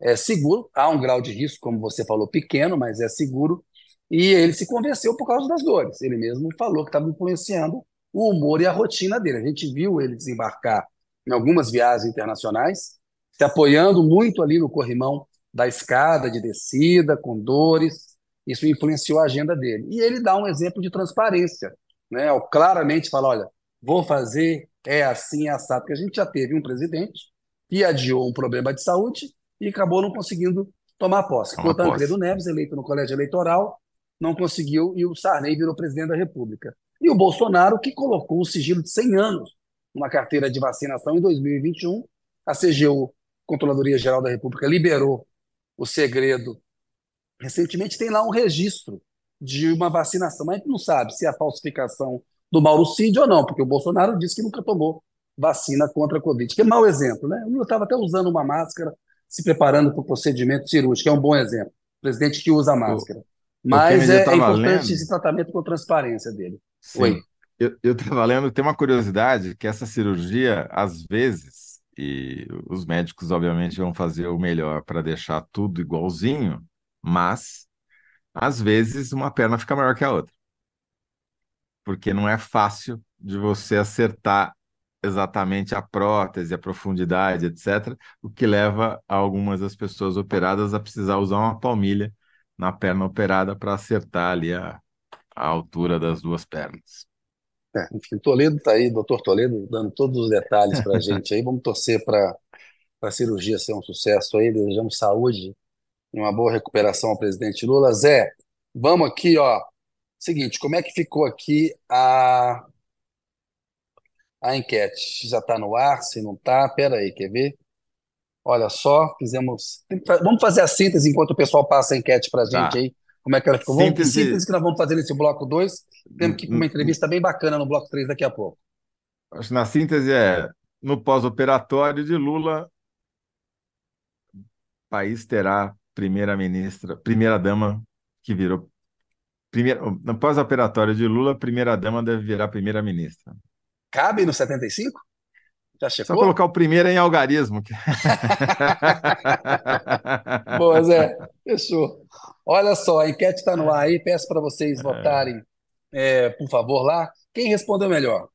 é, seguro, há um grau de risco, como você falou, pequeno, mas é seguro, e ele se convenceu por causa das dores. Ele mesmo falou que estava influenciando o humor e a rotina dele. A gente viu ele desembarcar em algumas viagens internacionais, se apoiando muito ali no corrimão da escada de descida, com dores. Isso influenciou a agenda dele. E ele dá um exemplo de transparência. Né? Claramente fala: olha, vou fazer, é assim, é assado. Porque a gente já teve um presidente e adiou um problema de saúde e acabou não conseguindo tomar posse. Tomar o Tancredo Neves, eleito no colégio eleitoral, não conseguiu e o Sarney virou presidente da República. E o Bolsonaro, que colocou o sigilo de 100 anos numa carteira de vacinação em 2021, a CGU Controladoria Geral da República liberou o segredo. Recentemente tem lá um registro de uma vacinação, mas a gente não sabe se é a falsificação do Mauro Cid ou não, porque o Bolsonaro disse que nunca tomou vacina contra a Covid, que é mau exemplo, né? O Lula estava até usando uma máscara, se preparando para o procedimento cirúrgico, é um bom exemplo. presidente que usa máscara. Mas é, é, importante esse tratamento com transparência dele. Sim. Oi. Eu estava lendo, tem uma curiosidade, que essa cirurgia, às vezes, e os médicos, obviamente, vão fazer o melhor para deixar tudo igualzinho, mas, às vezes, uma perna fica maior que a outra porque não é fácil de você acertar exatamente a prótese, a profundidade, etc., o que leva algumas das pessoas operadas a precisar usar uma palmilha na perna operada para acertar ali a, a altura das duas pernas. É, enfim, Toledo está aí, doutor Toledo, dando todos os detalhes para a gente aí. Vamos torcer para a cirurgia ser um sucesso aí, desejamos saúde e uma boa recuperação ao presidente Lula. Zé, vamos aqui, ó, Seguinte, como é que ficou aqui a, a enquete? Já está no ar? Se não está? Pera aí, quer ver? Olha só, fizemos. Vamos fazer a síntese enquanto o pessoal passa a enquete para a gente tá. aí. Como é que ela ficou? Vamos, síntese... síntese que nós vamos fazer nesse bloco 2. Temos que ir com uma entrevista bem bacana no bloco 3 daqui a pouco. Acho que na síntese é: no pós-operatório de Lula, o país terá primeira-ministra, primeira-dama que virou Primeira, no pós-operatório de Lula, primeira-dama deve virar primeira-ministra. Cabe no 75? Já chegou? Só colocar o primeiro em algarismo. Boa, Zé. Fechou. Olha só, a enquete está no ar aí. Peço para vocês é. votarem, é, por favor, lá. Quem respondeu melhor?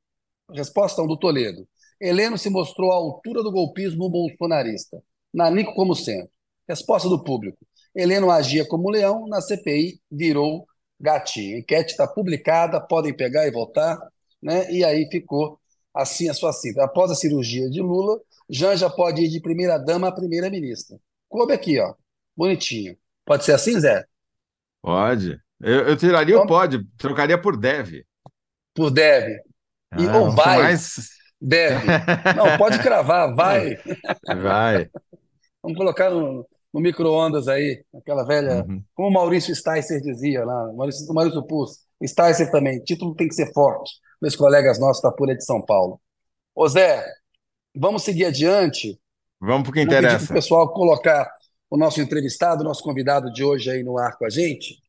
Resposta do Toledo. Heleno se mostrou à altura do golpismo bolsonarista. Nanico como centro. Resposta do público. Heleno agia como leão, na CPI virou gatinho. A enquete está publicada, podem pegar e votar, né? E aí ficou assim a sua cinta. Após a cirurgia de Lula, Janja pode ir de primeira-dama a primeira-ministra. Coube aqui, ó. Bonitinho. Pode ser assim, Zé? Pode. Eu, eu tiraria então, o pode, trocaria por deve. Por deve. E, ah, ou vai. Mais... Deve. Não, pode cravar, vai. Vai. Vamos colocar no, no micro-ondas aí, aquela velha. Uhum. Como o Maurício Sticer dizia lá, Maurício, Maurício Pus, Sticer também, título tem que ser forte. Meus colegas nossos da Pura de São Paulo. Ô Zé, vamos seguir adiante. Vamos para o que interessa. Para o pessoal colocar o nosso entrevistado, o nosso convidado de hoje aí no ar com a gente.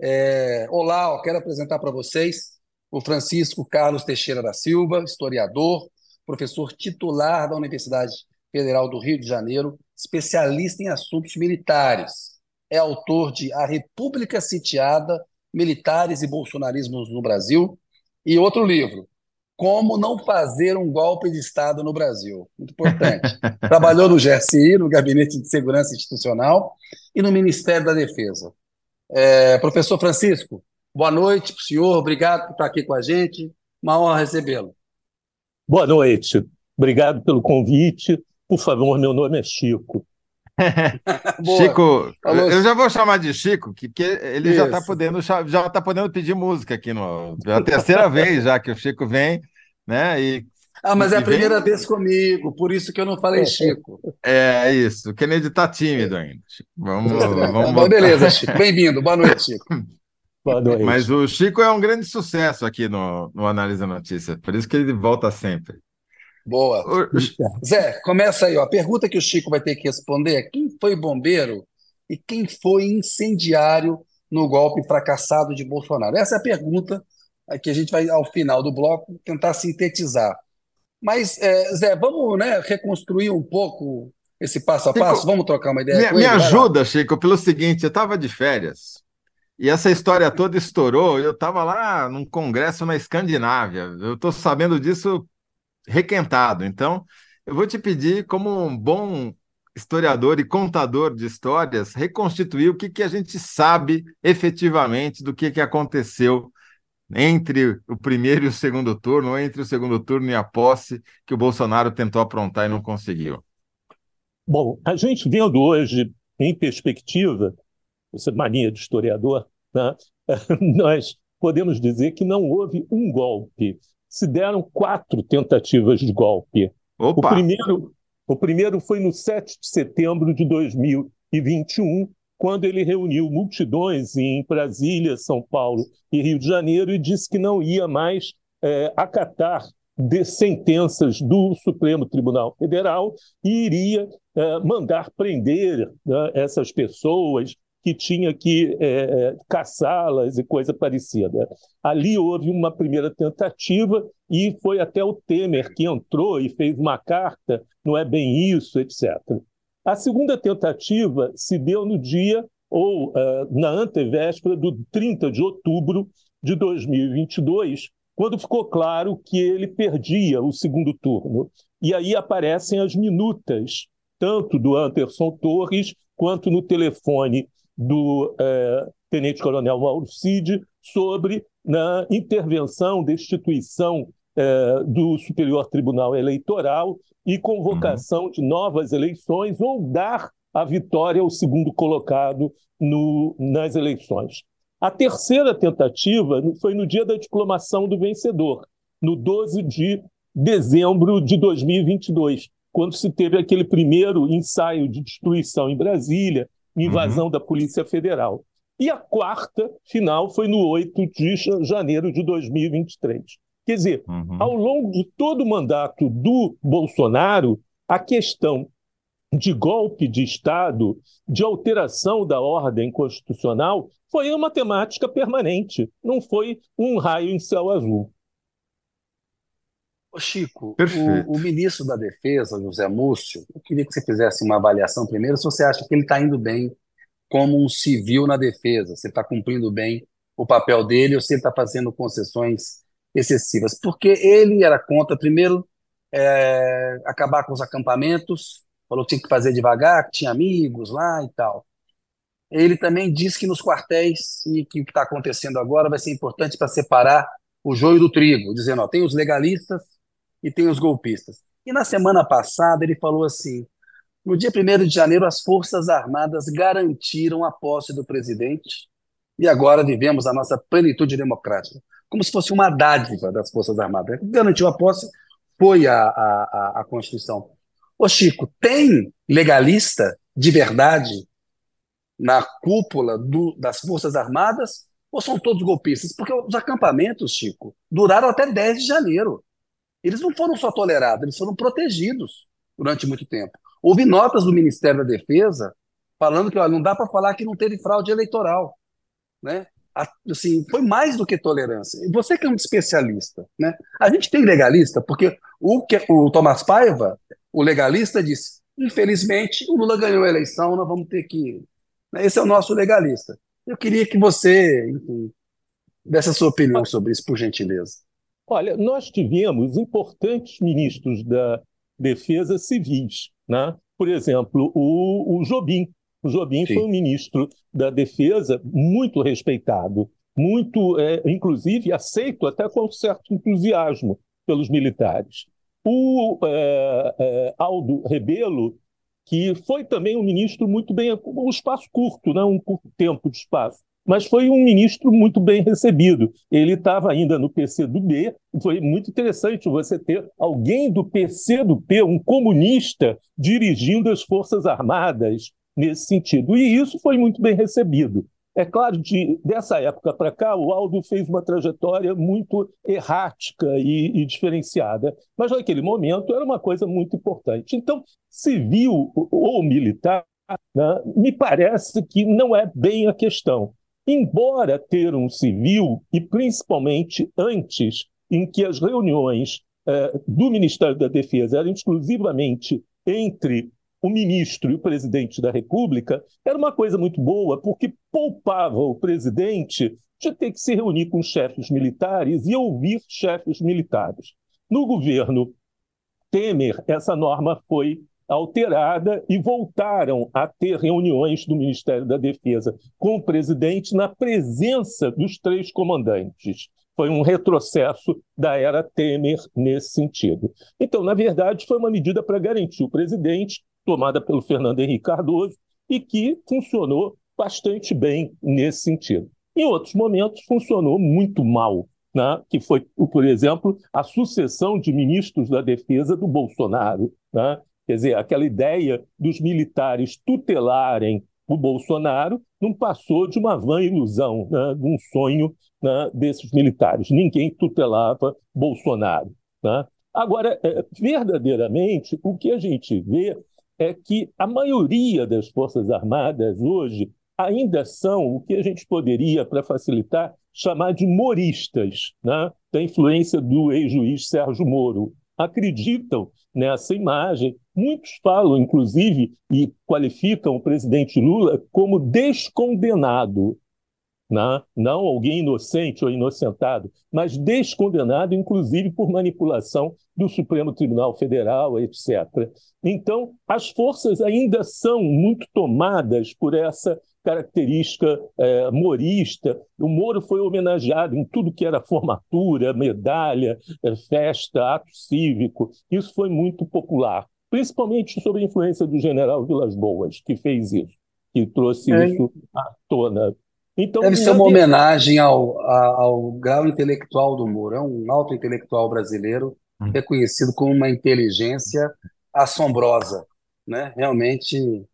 É... Olá, quero apresentar para vocês o Francisco Carlos Teixeira da Silva, historiador, professor titular da Universidade Federal do Rio de Janeiro, especialista em assuntos militares. É autor de A República Sitiada, Militares e Bolsonarismos no Brasil, e outro livro, Como Não Fazer um Golpe de Estado no Brasil. Muito importante. Trabalhou no GSI, no Gabinete de Segurança Institucional, e no Ministério da Defesa. É, professor Francisco, boa noite para o senhor, obrigado por estar aqui com a gente, uma honra recebê-lo. Boa noite, obrigado pelo convite. Por favor, meu nome é Chico. Chico, Falou. eu já vou chamar de Chico, porque ele Isso. já está podendo, já tá podendo pedir música aqui no. É a terceira vez já que o Chico vem, né? E, ah, mas é a primeira vem... vez comigo, por isso que eu não falei Chico. É, é isso. O Kennedy está tímido ainda. Vamos, vamos Bom, beleza, Chico. Bem-vindo. Boa noite, Chico. Boa noite. Mas o Chico é um grande sucesso aqui no, no Analisa Notícia, por isso que ele volta sempre. Boa. Zé, começa aí. Ó. A pergunta que o Chico vai ter que responder é quem foi bombeiro e quem foi incendiário no golpe fracassado de Bolsonaro? Essa é a pergunta que a gente vai, ao final do bloco, tentar sintetizar. Mas, é, Zé, vamos né, reconstruir um pouco esse passo a passo? Chico, vamos trocar uma ideia me, ele? Me ajuda, Chico, pelo seguinte, eu estava de férias e essa história toda estourou. Eu estava lá num congresso na Escandinávia. Eu estou sabendo disso requentado. Então, eu vou te pedir, como um bom historiador e contador de histórias, reconstituir o que, que a gente sabe efetivamente do que, que aconteceu entre o primeiro e o segundo turno, ou entre o segundo turno e a posse que o Bolsonaro tentou aprontar e não conseguiu. Bom, a gente vendo hoje em perspectiva, essa mania de historiador, né? nós podemos dizer que não houve um golpe se deram quatro tentativas de golpe. Opa. O primeiro, O primeiro foi no 7 de setembro de 2021, quando ele reuniu multidões em Brasília, São Paulo e Rio de Janeiro e disse que não ia mais é, acatar de sentenças do Supremo Tribunal Federal e iria é, mandar prender né, essas pessoas que tinha que é, é, caçá-las e coisa parecida. Ali houve uma primeira tentativa e foi até o Temer que entrou e fez uma carta, não é bem isso, etc. A segunda tentativa se deu no dia ou uh, na antevéspera do 30 de outubro de 2022, quando ficou claro que ele perdia o segundo turno. E aí aparecem as minutas, tanto do Anderson Torres quanto no telefone do é, tenente-coronel Mauro Cid sobre na intervenção, destituição é, do Superior Tribunal Eleitoral e convocação uhum. de novas eleições ou dar a vitória ao segundo colocado no, nas eleições. A terceira tentativa foi no dia da diplomação do vencedor, no 12 de dezembro de 2022, quando se teve aquele primeiro ensaio de destruição em Brasília, invasão uhum. da Polícia Federal. E a quarta final foi no 8 de janeiro de 2023. Quer dizer, uhum. ao longo de todo o mandato do Bolsonaro, a questão de golpe de Estado, de alteração da ordem constitucional, foi uma temática permanente, não foi um raio em céu azul. Ô Chico, o, o, ministro da Defesa, José Múcio, eu queria que você fizesse uma avaliação primeiro se você acha que ele está indo bem como um civil na defesa, se está cumprindo bem o papel dele ou se ele está fazendo concessões excessivas. Porque ele era contra, primeiro, é, acabar com os acampamentos, falou que tinha que fazer devagar, que tinha amigos lá e tal. Ele também disse que nos quartéis, e que o que está acontecendo agora vai ser importante para separar o joio do trigo, dizendo, ó, tem os legalistas e tem os golpistas. E na semana passada ele falou assim: no dia 1 de janeiro, as Forças Armadas garantiram a posse do presidente e agora vivemos a nossa plenitude democrática. Como se fosse uma dádiva das Forças Armadas. Garantiu a posse, foi a, a, a Constituição. Ô Chico, tem legalista de verdade na cúpula do, das Forças Armadas ou são todos golpistas? Porque os acampamentos, Chico, duraram até 10 de janeiro. Eles não foram só tolerados, eles foram protegidos durante muito tempo. Houve notas do Ministério da Defesa falando que não dá para falar que não teve fraude eleitoral. Né? Assim, foi mais do que tolerância. E você que é um especialista, né? a gente tem legalista, porque o, o Tomás Paiva, o legalista, disse: infelizmente, o Lula ganhou a eleição, nós vamos ter que. Né? Esse é o nosso legalista. Eu queria que você, enfim, desse a sua opinião sobre isso, por gentileza. Olha, nós tivemos importantes ministros da Defesa civis, né? Por exemplo, o, o Jobim. O Jobim Sim. foi um ministro da Defesa muito respeitado, muito, é, inclusive, aceito até com certo entusiasmo pelos militares. O é, é, Aldo Rebelo, que foi também um ministro muito bem, um espaço curto, né? um curto tempo de espaço, mas foi um ministro muito bem recebido. Ele estava ainda no PCdoB, foi muito interessante você ter alguém do PCdoB, um comunista, dirigindo as Forças Armadas nesse sentido. E isso foi muito bem recebido. É claro, de, dessa época para cá, o Aldo fez uma trajetória muito errática e, e, diferenciada, mas naquele momento era uma coisa muito importante. Então, civil ou militar, né, me parece que não é bem a questão. Embora ter um civil, e principalmente antes, em que as reuniões eh, do Ministério da Defesa eram exclusivamente entre o ministro e o presidente da República, era uma coisa muito boa, porque poupava o presidente de ter que se reunir com chefes militares e ouvir chefes militares. No governo Temer, essa norma foi alterada e voltaram a ter reuniões do Ministério da Defesa com o presidente na presença dos três comandantes. Foi um retrocesso da era Temer nesse sentido. Então, na verdade, foi uma medida para garantir o presidente, tomada pelo Fernando Henrique Cardoso, e que funcionou bastante bem nesse sentido. Em outros momentos, funcionou muito mal, né? que foi, por exemplo, a sucessão de ministros da Defesa do Bolsonaro, né? Quer dizer, aquela ideia dos militares tutelarem o Bolsonaro não passou de uma vã ilusão, né, de um sonho né, desses militares. Ninguém tutelava Bolsonaro. Né? Agora, é, verdadeiramente, o que a gente vê é que a maioria das Forças Armadas hoje ainda são o que a gente poderia, para facilitar, chamar de moristas, né? da influência do ex-juiz Sérgio Moro. Acreditam nessa imagem. Muitos falam, inclusive, e qualificam o presidente Lula como descondenado. Né? Não alguém inocente ou inocentado, mas descondenado, inclusive, por manipulação do Supremo Tribunal Federal, etc. Então, as forças ainda são muito tomadas por essa característica é, morista. O Moro foi homenageado em tudo que era formatura, medalha, é, festa, ato cívico. Isso foi muito popular, principalmente sob a influência do general Vilas Boas, que fez isso, que trouxe é. isso à tona. Então, Deve ser uma homenagem ao, ao grau intelectual do Moro. É um alto intelectual brasileiro hum. reconhecido como uma inteligência assombrosa. Né? Realmente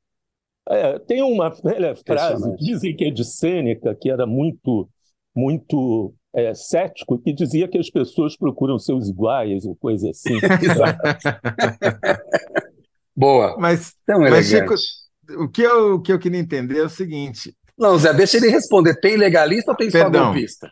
é, tem uma velha frase, dizem que é de Sêneca, que era muito, muito é, cético, que dizia que as pessoas procuram seus iguais ou coisa assim. Boa. Mas, mas Chico, o que, eu, o que eu queria entender é o seguinte. Não, Zé, deixa ele responder. Tem legalista ou tem Perdão. só golpista?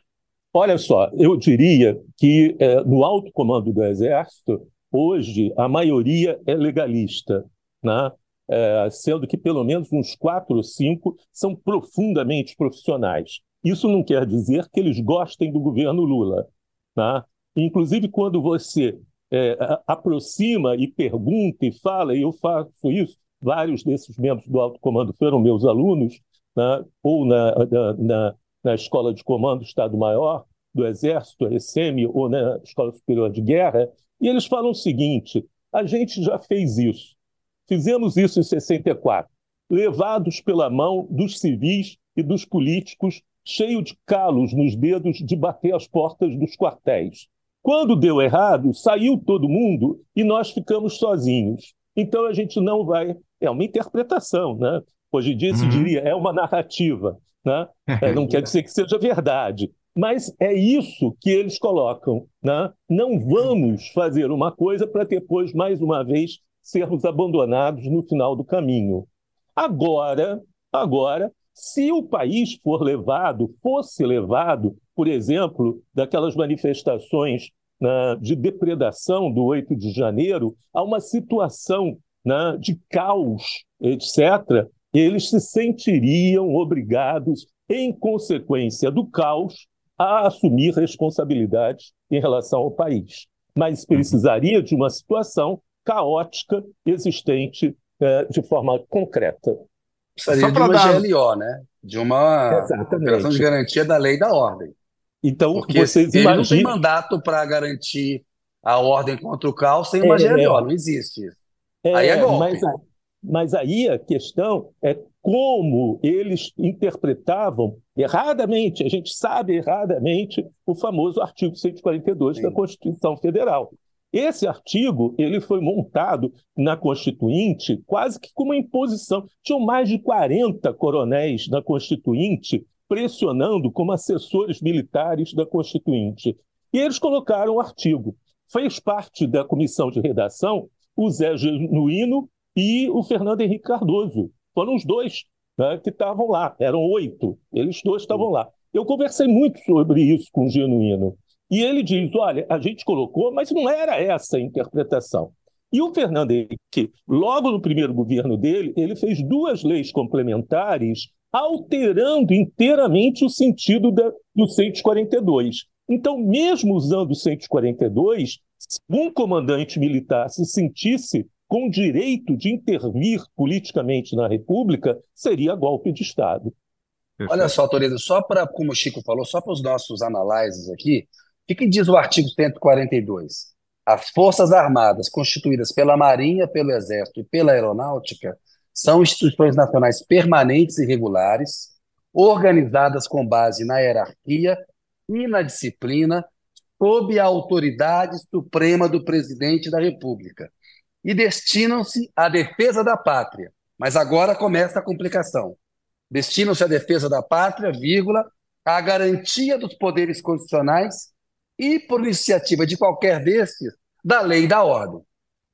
Olha só, eu diria que é, no alto comando do Exército, hoje, a maioria é legalista. Né? é, sendo que pelo menos uns quatro ou cinco são profundamente profissionais. Isso não quer dizer que eles gostem do governo Lula. Tá? Inclusive, quando você é, aproxima e pergunta e fala, e eu faço isso, vários desses membros do alto comando foram meus alunos, né? ou na, na, na, Escola de Comando Estado-Maior do Exército, ESEMI, ou na Escola Superior de Guerra, e eles falam o seguinte: a gente já fez isso. Fizemos isso em 64, levados pela mão dos civis e dos políticos, cheio de calos nos dedos de bater as portas dos quartéis. Quando deu errado, saiu todo mundo e nós ficamos sozinhos. Então a gente não vai. É uma interpretação, né? Hoje em dia se uhum. diria é uma narrativa, né? É, não quer dizer que seja verdade, mas é isso que eles colocam, né? Não vamos fazer uma coisa para depois mais uma vez sermos abandonados no final do caminho. Agora, agora, se o país for levado, fosse levado, por exemplo, daquelas manifestações né, de depredação do 8 de janeiro, a uma situação né, de caos, etc., eles se sentiriam obrigados, em consequência do caos, a assumir responsabilidades em relação ao país. Mas precisaria de uma situação caótica existente é, de forma concreta. Precisaria de uma dar... GLO, né? De uma Exatamente. operação de garantia da lei e da ordem. Então, Porque vocês ele imaginam... não tem mandato para garantir a ordem contra o caos sem uma é, GLO, não existe isso. É, aí é golpe. Mas, mas aí a questão é como eles interpretavam erradamente, a gente sabe erradamente, o famoso artigo 142 Sim. da Constituição Federal. Esse artigo ele foi montado na Constituinte quase que como uma imposição. Tinham mais de 40 coronéis na Constituinte pressionando como assessores militares da Constituinte. E eles colocaram o artigo. Fez parte da comissão de redação o Zé Genuíno e o Fernando Henrique Cardoso. Foram os dois né, que estavam lá. Eram oito. Eles dois estavam lá. Eu conversei muito sobre isso com o Genuíno. E ele diz: olha, a gente colocou, mas não era essa a interpretação. E o Fernando Henrique, logo no primeiro governo dele, ele fez duas leis complementares alterando inteiramente o sentido da, do 142. Então, mesmo usando o 142, se um comandante militar se sentisse com direito de intervir politicamente na República, seria golpe de Estado. Olha só, Toledo, só para, como o Chico falou, só para os nossos análises aqui, o que diz o artigo 142? As Forças Armadas, constituídas pela Marinha, pelo Exército e pela Aeronáutica, são instituições nacionais permanentes e regulares, organizadas com base na hierarquia e na disciplina, sob a autoridade suprema do presidente da República. e destinam-se à defesa da pátria. Mas agora começa a complicação. Destinam-se à defesa da pátria, vírgula, à garantia dos poderes constitucionais e, por iniciativa de qualquer desses, da lei e da ordem.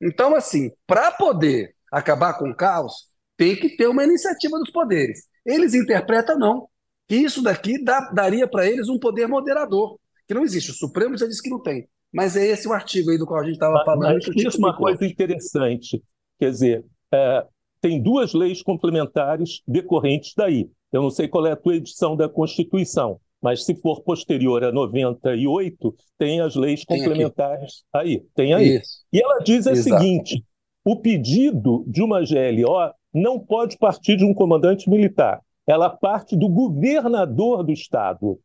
Então, assim, para poder acabar com o caos, tem que ter uma iniciativa dos poderes. Eles interpretam não, que isso daqui dá, daria para eles um poder moderador, que não existe. O Supremo já disse que não tem. Mas é esse o artigo aí do qual a gente estava falando. Mas isso é uma coisa interessante. Quer dizer, é, tem duas leis complementares decorrentes daí. Eu não sei qual é a tua edição da Constituição, mas se for posterior a 98, tem as leis tem complementares aqui. aí. Tem aí. Isso. E ela diz o seguinte: o pedido de uma GLO não pode partir de um comandante militar. Ela parte do governador do Estado,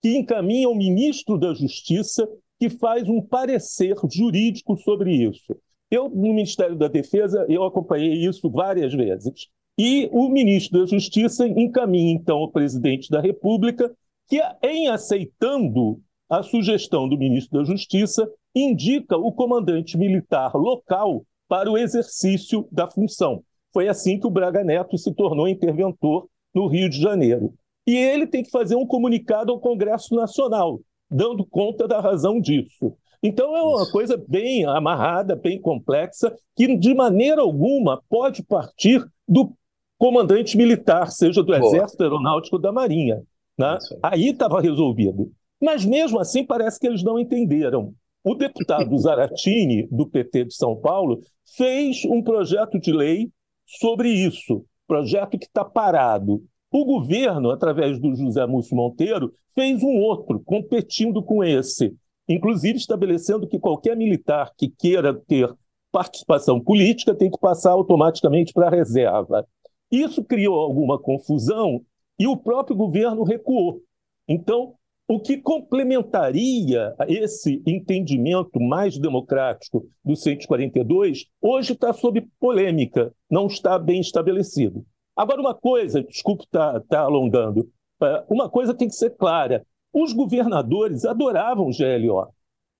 que encaminha ao ministro da Justiça, que faz um parecer jurídico sobre isso. Eu, no Ministério da Defesa, eu acompanhei isso várias vezes. E o ministro da Justiça encaminha, então, ao presidente da República, que, em aceitando a sugestão do ministro da Justiça, indica o comandante militar local para o exercício da função. Foi assim que o Braga Neto se tornou interventor no Rio de Janeiro. E ele tem que fazer um comunicado ao Congresso Nacional, dando conta da razão disso. Então é uma coisa bem amarrada, bem complexa, que de maneira alguma pode partir do comandante militar, seja do. Exército Aeronáutico ou da Marinha. Né? Aí estava resolvido. Mas mesmo assim parece que eles não entenderam. O deputado Zaratini, do PT de São Paulo, fez um projeto de lei sobre isso, projeto que está parado. O governo, através do José Múcio Monteiro, fez um outro, competindo com esse, inclusive estabelecendo que qualquer militar que queira ter participação política tem que passar automaticamente para a reserva. Isso criou alguma confusão e o próprio governo recuou. Então, o que complementaria esse entendimento mais democrático do 142, hoje está sob polêmica, não está bem estabelecido. Agora, uma coisa, desculpe estar tá, tá alongando, é, uma coisa tem que ser clara: os governadores adoravam GLO.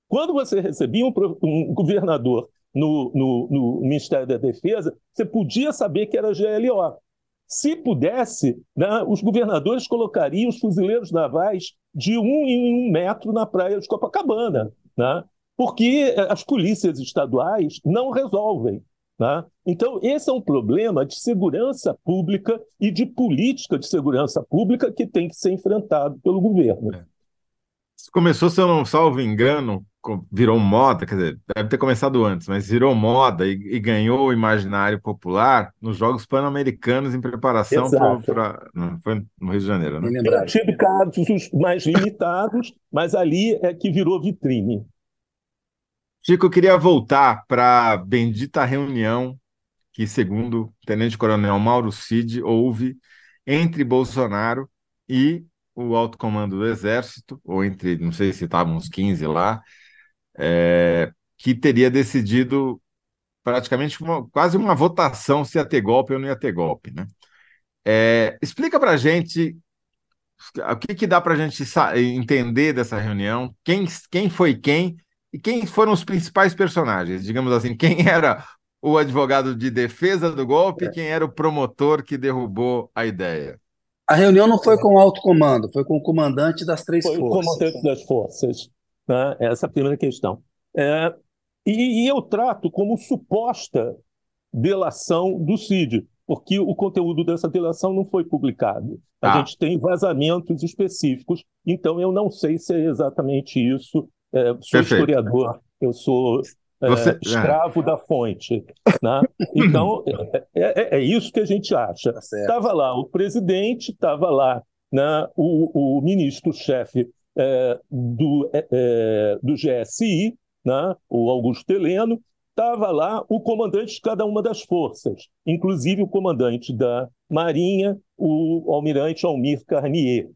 Quando você recebia um, um governador no, no, no Ministério da Defesa, você podia saber que era GLO. Se pudesse, né, os governadores colocariam os fuzileiros navais de um em um metro na praia de Copacabana, né? porque as polícias estaduais não resolvem. Né? Então, esse é um problema de segurança pública e de política de segurança pública que tem que ser enfrentado pelo governo. É. Começou, se eu não salvo engano, virou moda, quer dizer, deve ter começado antes, mas virou moda e, e ganhou o imaginário popular nos Jogos Pan-Americanos em preparação para. Foi no Rio de Janeiro, né? Eu tive casos mais limitados, mas ali é que virou vitrine. Chico, eu queria voltar para a bendita reunião que, segundo o Tenente-Coronel Mauro Cid, houve entre Bolsonaro e o alto comando do Exército, ou entre, não sei se estavam uns 15 lá, é, que teria decidido praticamente uma, quase uma votação se ia ter golpe ou não ia ter golpe. Né? É, explica para a gente o que, que dá para a gente entender dessa reunião, quem, quem foi quem e quem foram os principais personagens, digamos assim, quem era o advogado de defesa do golpe e é. quem era o promotor que derrubou a ideia. A reunião não foi com o alto comando, foi com o comandante das três foi forças. O comandante das forças. Né? Essa é a primeira questão. É, e, e, eu trato como suposta delação do CID, porque o conteúdo dessa delação não foi publicado. A ah. gente tem vazamentos específicos, então eu não sei se é exatamente isso. É, sou Perfeito. historiador, eu sou é, Você... É. escravo da fonte. Né? Então, é, é, é, isso que a gente acha. Estava tá lá o presidente, estava lá né, o, o ministro-chefe é, do, é, do GSI, né, o Augusto Heleno, estava lá o comandante de cada uma das forças, inclusive o comandante da Marinha, o almirante Almir Carnier,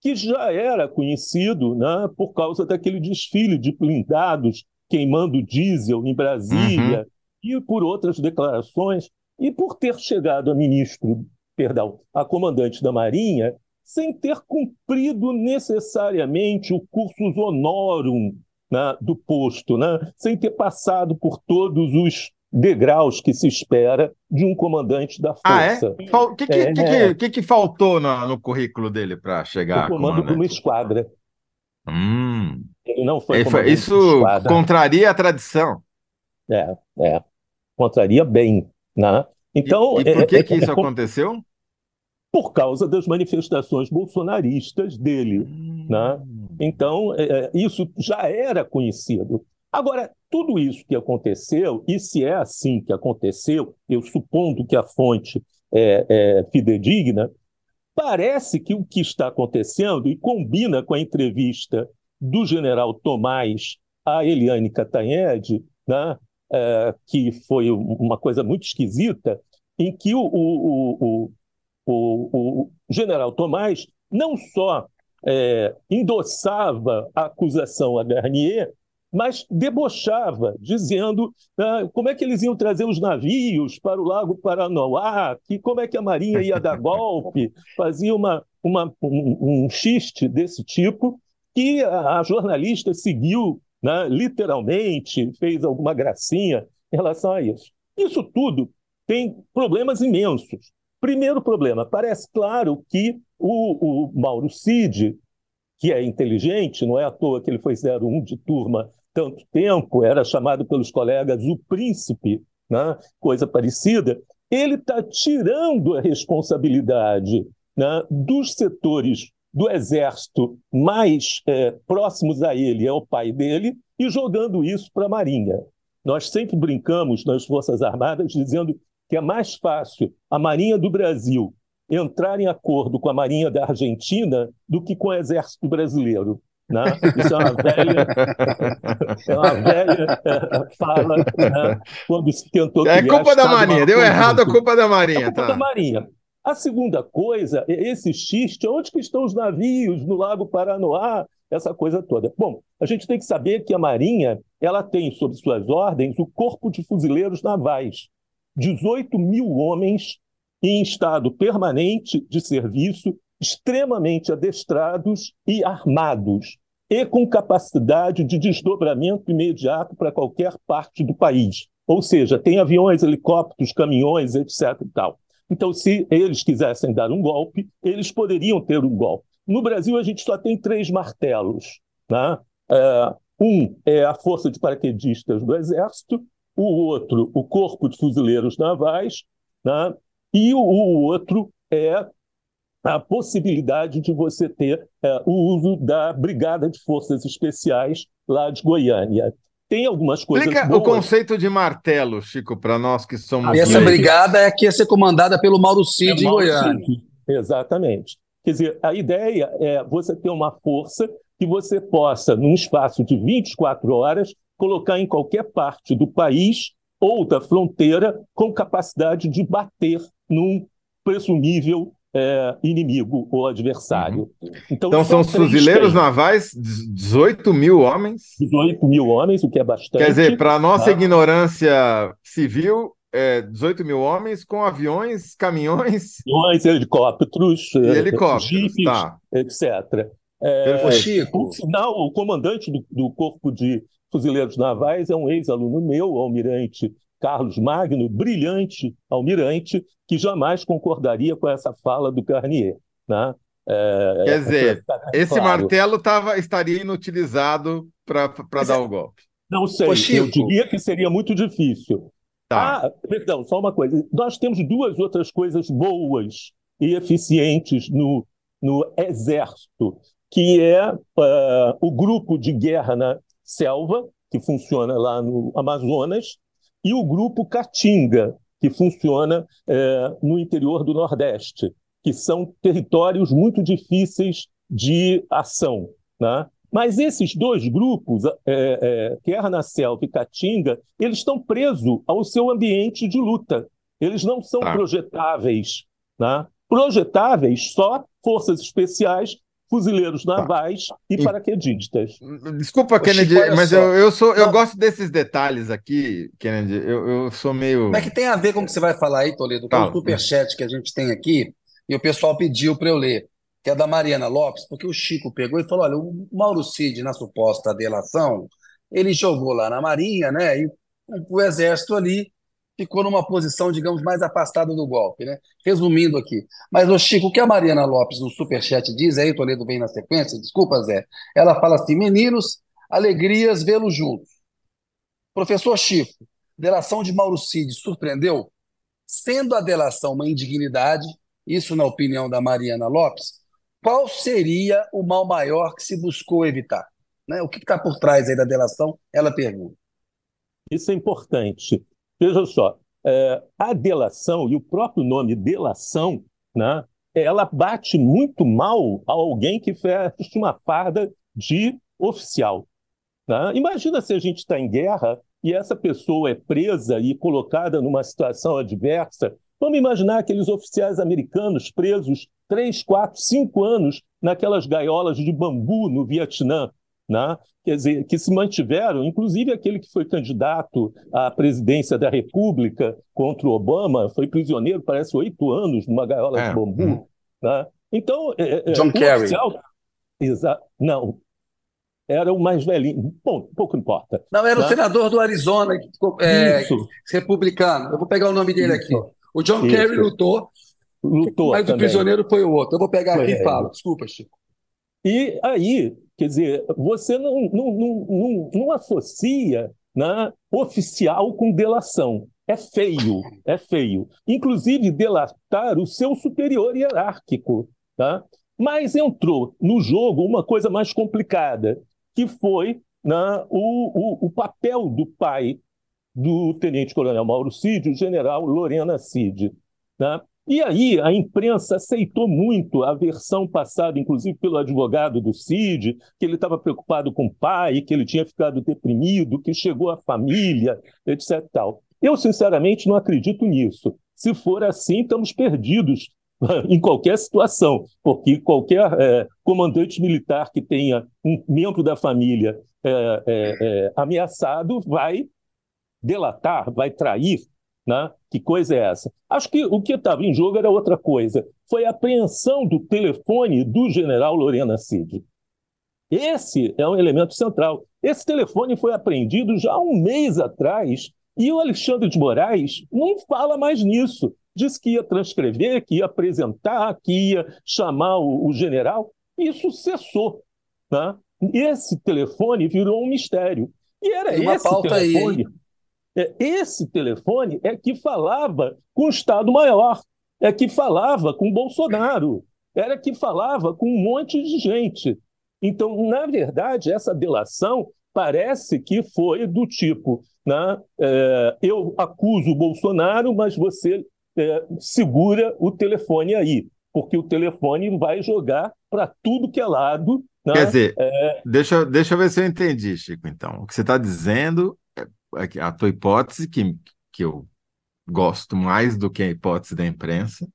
que já era conhecido né, por causa daquele desfile de blindados queimando diesel em Brasília uhum. e por outras declarações, e por ter chegado a ministro, perdão, a comandante da Marinha, sem ter cumprido necessariamente o cursus honorum né, do posto, né, sem ter passado por todos os degraus que se espera de um comandante da força. Ah, é? O que, que, é, que, que, que, faltou no, no currículo dele para chegar? O comando de uma esquadra. Hum. Ele não foi, foi Isso contraria a tradição. É, é. Contraria bem. Né? Então, e, e por que, é, que isso é, aconteceu? Por causa das manifestações bolsonaristas dele. Hum. Né? Então, é, isso já era conhecido. Agora, tudo isso que aconteceu, e se é assim que aconteceu, eu supondo que a fonte é, é fidedigna, parece que o que está acontecendo, e combina com a entrevista do general Tomás a Eliane Catanhede, né, é, que foi uma coisa muito esquisita, em que o, o, o, o general Tomás não só é, endossava a acusação a Garnier, mas debochava, dizendo ah, como é que eles iam trazer os navios para o Lago Paranoá, que como é que a Marinha ia dar golpe, fazia uma, uma um, um xiste desse tipo, que a, a jornalista seguiu né, literalmente, fez alguma gracinha em relação a isso. Isso tudo tem problemas imensos. Primeiro problema, parece claro que o, o Mauro Cid, que é inteligente, não é à toa que ele foi 01 de turma tanto tempo, era chamado pelos colegas o príncipe, né? coisa parecida, ele está tirando a responsabilidade né, dos setores do exército mais é, próximos a ele, é o pai dele, e jogando isso para a Marinha. Nós sempre brincamos nas Forças Armadas dizendo que é mais fácil a Marinha do Brasil entrar em acordo com a Marinha da Argentina do que com o Exército Brasileiro. Né? Isso é uma velha, é uma velha é, fala né? quando se tentou. É culpa da Marinha, deu errado a culpa da Marinha. É culpa tá. da Marinha. A segunda coisa é esse xiste, onde que estão os navios no Lago Paranoá, essa coisa toda. Bom, a gente tem que saber que a Marinha ela tem sob suas ordens o Corpo de Fuzileiros Navais, 18 mil homens em estado permanente de serviço, extremamente adestrados e armados e com capacidade de desdobramento imediato para qualquer parte do país. Ou seja, tem aviões, helicópteros, caminhões, etc. E tal. Então, se eles quisessem dar um golpe, eles poderiam ter um golpe. No Brasil, a gente só tem três martelos. Né? Um é a Força de Paraquedistas do Exército, o outro, o Corpo de Fuzileiros Navais, né? e o, o outro é a possibilidade de você ter é, o uso da Brigada de Forças Especiais lá de Goiânia. Tem algumas coisas. Explica boas. o conceito de martelo, Chico, para nós que somos. E essa brigada é que ia ser comandada pelo Mauro Cid é em Goiânia. Cid. Exatamente. Quer dizer, a ideia é você ter uma força que você possa, num espaço de 24 horas, colocar em qualquer parte do país ou da fronteira com capacidade de bater num presumível é, inimigo ou adversário. Uhum. Então, então são, são fuzileiros navais, 18 mil homens? 18 mil homens, o que é bastante. Quer dizer, para a nossa tá? ignorância civil, é, 18 mil homens com aviões, caminhões. Aviões, helicópteros, e é, helicópteros jipes, tá. etc. É, Chico. Por sinal, o comandante do, do Corpo de Fuzileiros Navais é um ex-aluno meu, o almirante Carlos Magno, brilhante almirante, que jamais concordaria com essa fala do Carnier. Né? É, Quer dizer, esse claro. martelo tava, estaria inutilizado para dar é, o golpe. Não sei, Ô, eu diria que seria muito difícil. Tá. Ah, perdão, só uma coisa. Nós temos duas outras coisas boas e eficientes no, no Exército, que é uh, o grupo de guerra na selva, que funciona lá no Amazonas, e o grupo Caatinga, que funciona é, no interior do Nordeste, que são territórios muito difíceis de ação. Né? Mas esses dois grupos, é, é, Selva e Caatinga, eles estão presos ao seu ambiente de luta. Eles não são tá. projetáveis. Né? Projetáveis só forças especiais fuzileiros tá. navais tá. e, paraquedistas. Desculpa, Kennedy, mas eu, eu, sou, eu gosto desses detalhes aqui, Kennedy. Eu, eu sou meio. Como é que tem a ver com o que você vai falar aí, Toledo? Com tá. o superchat que a gente tem aqui, e o pessoal pediu para eu ler, que é da Mariana Lopes, porque o Chico pegou e falou: olha, o Mauro Cid, na suposta delação, ele jogou lá na Marinha, né? E o Exército ali ficou numa posição, digamos, mais afastada do golpe, né? Resumindo aqui. Mas, ô Chico, o que a Mariana Lopes no Superchat diz, aí Toledo vem na sequência, desculpa, Zé, ela fala assim, meninos, alegrias vê-lo juntos. Professor Chico, delação de Mauro Cid surpreendeu? Sendo a delação uma indignidade, isso na opinião da Mariana Lopes, qual seria o mal maior que se buscou evitar? Né? O que está por trás aí da delação? Ela pergunta. Isso é importante. Veja só, é, a delação e o próprio nome delação, né, ela bate muito mal a alguém que veste uma farda de oficial. Né? Imagina se a gente está em guerra e essa pessoa é presa e colocada numa situação adversa. Vamos imaginar aqueles oficiais americanos presos três, quatro, cinco anos naquelas gaiolas de bambu no Vietnã né? quer dizer, que se mantiveram, inclusive aquele que foi candidato à presidência da República contra o Obama, foi prisioneiro, parece, oito anos numa gaiola é. de bambu. Hum. Né? Então, é, é John Kerry. Oficial... Exa... Não, era o mais velhinho. Bom, pouco importa. Não, era né? o senador do Arizona, é, republicano. Eu vou pegar o nome dele Isso. aqui. O John Isso. Kerry lutou, lutou mas também. o prisioneiro foi o outro. Eu vou pegar foi aqui e falo. Desculpa, Chico. E aí, quer dizer, você não, não, não, não, não associa né, oficial com delação. É feio, é feio. Inclusive, delatar o seu superior hierárquico. Tá? Mas entrou no jogo uma coisa mais complicada, que foi né, o, o, o papel do pai do tenente-coronel Mauro Cid, o general Lorena Cid. Né? E aí a imprensa aceitou muito a versão passada, inclusive pelo advogado do Cid, que ele estava preocupado com o pai, que ele tinha ficado deprimido, que chegou a família, etc. Tal. Eu, sinceramente, não acredito nisso. Se for assim, estamos perdidos em qualquer situação, porque qualquer é, comandante militar que tenha um membro da família é, é, é ameaçado vai delatar, vai trair, né? Que coisa é essa? Acho que o que estava em jogo era outra coisa. Foi a apreensão do telefone do general Lorena Cid. Esse é um elemento central. Esse telefone foi apreendido já há um mês atrás e o Alexandre de Moraes não fala mais nisso. Diz que ia transcrever, que ia apresentar, que ia chamar o, o general. Isso cessou. Né? Esse telefone virou um mistério. E era Tem esse telefone. Aí esse telefone é que falava com o Estado-Maior, é que falava com Bolsonaro, era que falava com um monte de gente. Então, na verdade, essa delação parece que foi do tipo: né, é, eu acuso o Bolsonaro, mas você é, segura o telefone aí, porque o telefone vai jogar para tudo que é lado. Né, Quer dizer, é... deixa, deixa eu ver se eu entendi, Chico, então. O que você está dizendo a tua hipótese, que, que eu gosto mais do que a hipótese da imprensa,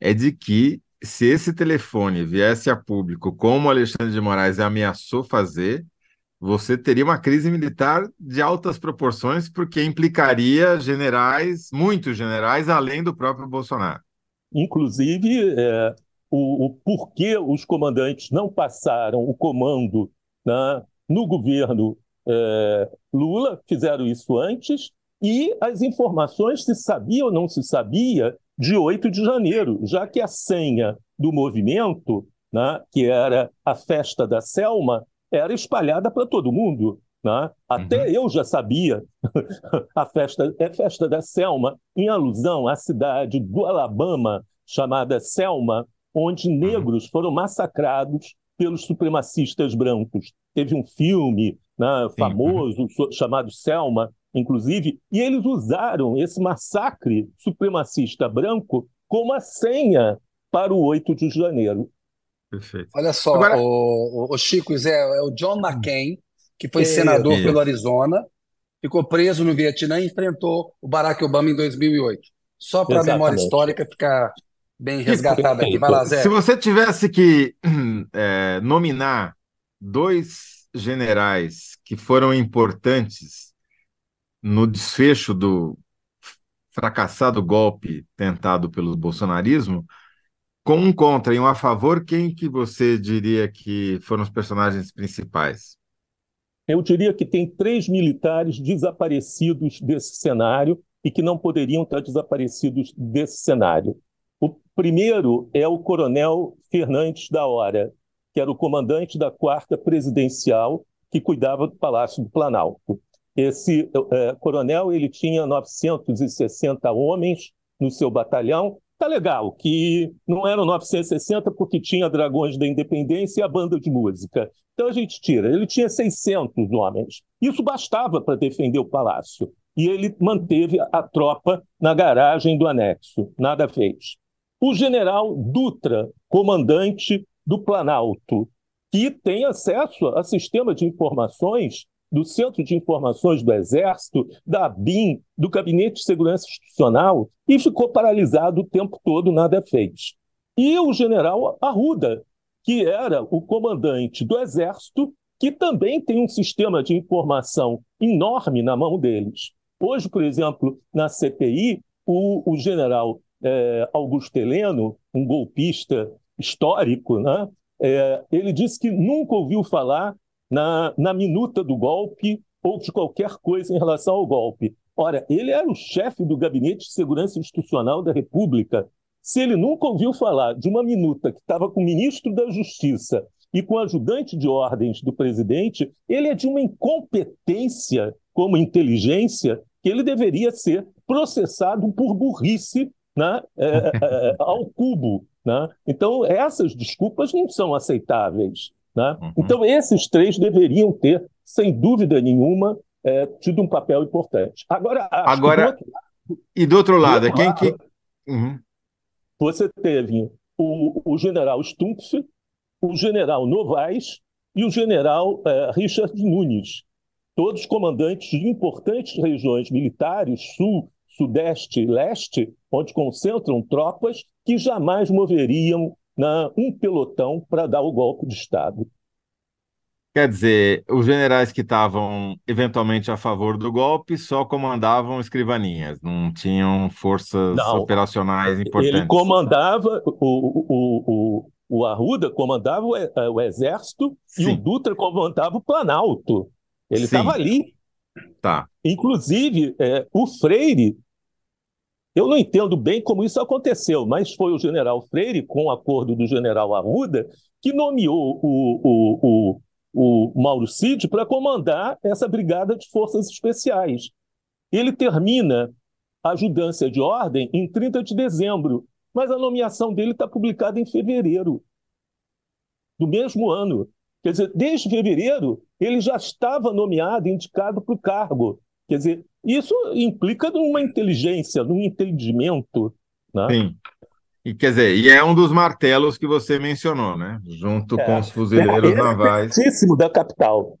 é de que se esse telefone viesse a público, como Alexandre de Moraes ameaçou fazer, você teria uma crise militar de altas proporções, porque implicaria generais, muitos generais, além do próprio Bolsonaro. Inclusive, é, o, o porquê os comandantes não passaram o comando né, no governo é, Lula, fizeram isso antes, e as informações se sabia ou não se sabia de 8 de janeiro, já que a senha do movimento, né, que era a festa da Selma, era espalhada para todo mundo. Né? Até uhum. eu já sabia a festa é festa da Selma, em alusão à cidade do Alabama chamada Selma, onde uhum. negros foram massacrados pelos supremacistas brancos. Teve um filme né, famoso chamado Selma, inclusive, e eles usaram esse massacre supremacista branco como a senha para o 8 de janeiro. Perfeito. Olha só, Agora... o, o, Chico, Zé, é o John McCain, que foi é, senador pelo Arizona, ficou preso no Vietnã e enfrentou o Barack Obama em 2008. Só para a memória histórica ficar bem resgatada aqui. Vai lá, Zé. Se você tivesse que é, nominar dois generais que foram importantes no desfecho do fracassado golpe tentado pelo bolsonarismo, com um contra e um a favor, quem que você diria que foram os personagens principais? Eu diria que tem três militares desaparecidos desse cenário e que não poderiam estar desaparecidos desse cenário. Primeiro é o coronel Fernandes da Hora, que era o comandante da quarta presidencial que cuidava do Palácio do Planalto. Esse é, coronel ele tinha 960 homens no seu batalhão. Tá legal que não eram 960 porque tinha Dragões da Independência e a banda de música. Então a gente tira. Ele tinha 600 homens. Isso bastava para defender o palácio. E ele manteve a tropa na garagem do anexo. Nada fez. O general Dutra, comandante do Planalto, que tem acesso a sistema de informações do Centro de Informações do Exército, da BIM, do Gabinete de Segurança Institucional, e ficou paralisado o tempo todo, nada fez. E o general Arruda, que era o comandante do Exército, que também tem um sistema de informação enorme na mão deles. Hoje, por exemplo, na CPI, o, o general é, Augusto Heleno, um golpista histórico, né, é, ele disse que nunca ouviu falar na, na minuta do golpe ou de qualquer coisa em relação ao golpe. Ora, ele era o chefe do Gabinete de Segurança Institucional da República. Se ele nunca ouviu falar de uma minuta que estava com o ministro da Justiça e com o ajudante de ordens do presidente, ele é de uma incompetência como inteligência que ele deveria ser processado por burrice né, é, é, ao cubo. Né? Então, essas desculpas não são aceitáveis. Né? Uhum. Então, esses três deveriam ter, sem dúvida nenhuma, é, tido um papel importante. Agora, Agora do lado, e do outro lado, do outro quem lado, que. Uhum. Você teve o, o general Stumpf, o general Novaes e o general é, Richard Nunes, todos comandantes de importantes regiões militares, sul, sudeste e leste, onde concentram tropas que jamais moveriam na, um pelotão para dar o golpe de Estado. Quer dizer, os generais que estavam eventualmente a favor do golpe só comandavam escrivaninhas, não tinham forças não, operacionais importantes. Ele comandava, o, o, o, o Arruda comandava o, o exército Sim. e o Dutra comandava o Planalto. Ele estava ali. Tá. Inclusive, é, o Freire eu não entendo bem como isso aconteceu, mas foi o general Freire, com o acordo do general Arruda, que nomeou o, o, o, o Mauro Cid para comandar essa brigada de forças especiais. Ele termina a ajudância de ordem em 30 de dezembro, mas a nomeação dele está publicada em fevereiro do mesmo ano. Quer dizer, desde fevereiro, ele já estava nomeado, indicado para o cargo. Quer dizer, isso implica numa inteligência, num entendimento. Né? Sim. E quer dizer, e é um dos martelos que você mencionou, né? Junto é, com os fuzileiros é, navais. da capital.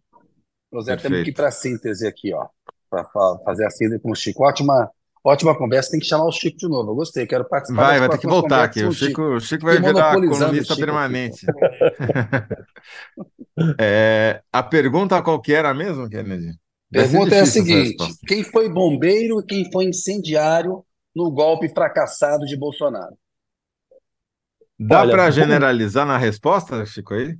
José, temos que ir para a síntese aqui, ó. Para fazer a síntese com o Chico. Ótima, ótima conversa, tem que chamar o Chico de novo. Eu gostei, quero participar. Vai, vai ter que voltar aqui. O Chico, o Chico vai virar colunista permanente. é, a pergunta qual que era mesmo, Kennedy? Pergunta é a seguinte: quem foi bombeiro e quem foi incendiário no golpe fracassado de Bolsonaro? Dá para generalizar na resposta, Chico aí?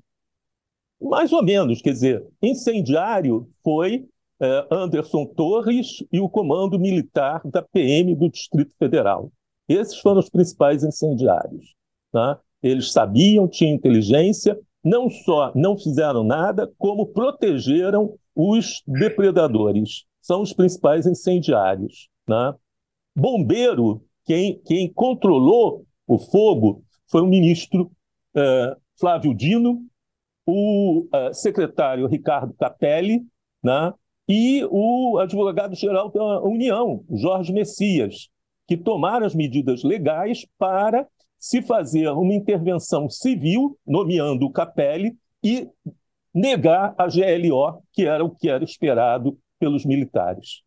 Mais ou menos, quer dizer, incendiário foi é, Anderson Torres e o comando militar da PM do Distrito Federal. Esses foram os principais incendiários. Tá? Eles sabiam, tinham inteligência, não só não fizeram nada, como protegeram os depredadores são os principais incendiários. Né? Bombeiro, quem, quem controlou o fogo foi o ministro uh, Flávio Dino, o uh, secretário Ricardo Capelli né? e o advogado-geral da União, Jorge Messias, que tomaram as medidas legais para se fazer uma intervenção civil, nomeando o Capelli, e negar a GLO, que era o que era esperado pelos militares.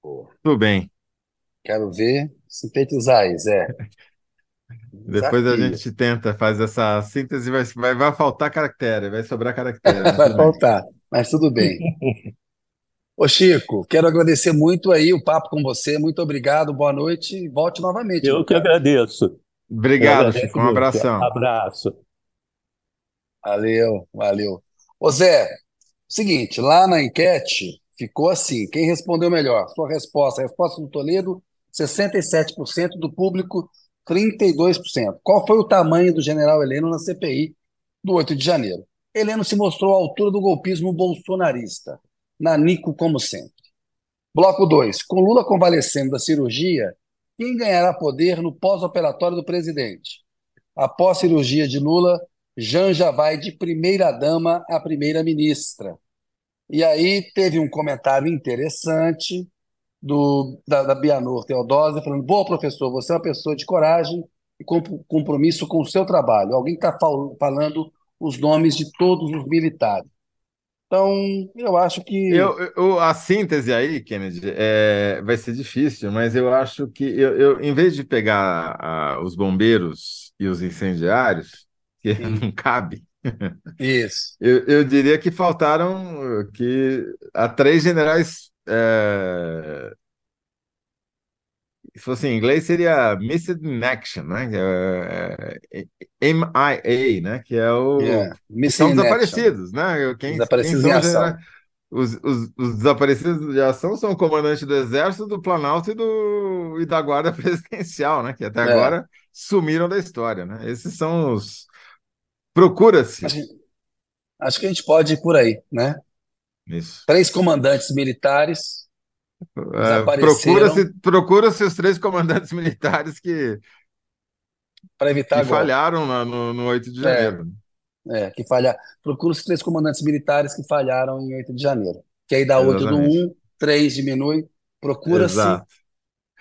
Tudo bem. Quero ver sintetizar, Zé. Depois a gente tenta, faz essa síntese, vai, vai, vai faltar caractere, vai sobrar caractere. vai faltar, mas tudo bem. Ô Chico, quero agradecer muito aí o papo com você, muito obrigado, boa noite e volte novamente. Eu que agradeço. Obrigado, Chico, um abração. Abraço. Valeu, valeu. Ô Zé, seguinte, lá na enquete Ficou assim. Quem respondeu melhor? Sua resposta. A resposta do Toledo, 67% do público, 32%. Qual foi o tamanho do general Heleno na CPI do 8 de janeiro? Heleno se mostrou à altura do golpismo bolsonarista. Nanico, como sempre. Bloco 2. Com Lula convalescendo da cirurgia, quem ganhará poder no pós-operatório do presidente? Após cirurgia de Lula, Janja vai de primeira-dama a primeira-ministra. E aí teve um comentário interessante do, da, da Bianor Teodósia, falando: Boa, professor, você é uma pessoa de coragem e compromisso com o seu trabalho. Alguém está fal falando os nomes de todos os militares. Então, eu acho que. Eu, eu, a síntese aí, Kennedy, é, vai ser difícil, mas eu acho que, eu, eu em vez de pegar a, os bombeiros e os incendiários, que Sim. não cabe, isso. eu, eu diria que faltaram que há três generais é, se fosse em inglês, seria Missed in Action, né? É, é, é MIA, né? Que é o. Yeah. São desaparecidos, né? Quem, desaparecidos quem em ação. Os, os, os, desaparecidos de ação são o comandante do Exército, do Planalto e, do, e da Guarda Presidencial, né? Que até é. agora sumiram da história, né? Esses são os. Procura-se. Acho, acho que a gente pode ir por aí, né? Isso. Três comandantes militares é, procura-se procura os três comandantes militares que, para evitar que falharam no, no, no 8 de janeiro. É, é que falha. Procura os três comandantes militares que falharam em 8 de janeiro. Que aí dá 8 do 1, 3 diminui. Procura-se. Né?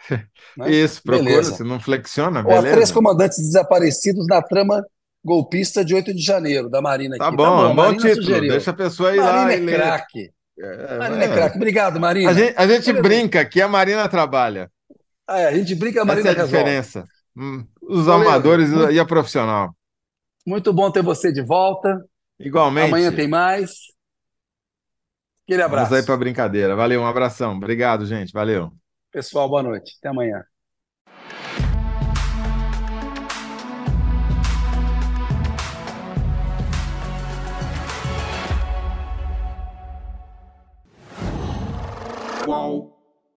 Isso, procura-se, não flexiona. Ou três comandantes desaparecidos na trama golpista de 8 de janeiro, da Marina. Tá aqui. bom, tá bom, bom título. Sugeriu. Deixa a pessoa ir Marina lá. É craque. É, Marina é, craque. Obrigado, Marina. A gente, a gente brinca que a Marina trabalha. Ah, é, a gente brinca, a Marina Essa é a resolve. diferença. Hum, os Valeu. amadores muito, e a profissional. Muito bom ter você de volta. Igualmente. Amanhã tem mais. Aquele abraço. Vamos aí para brincadeira. Valeu, um abração. Obrigado, gente. Valeu. Pessoal, boa noite. Até amanhã. qual.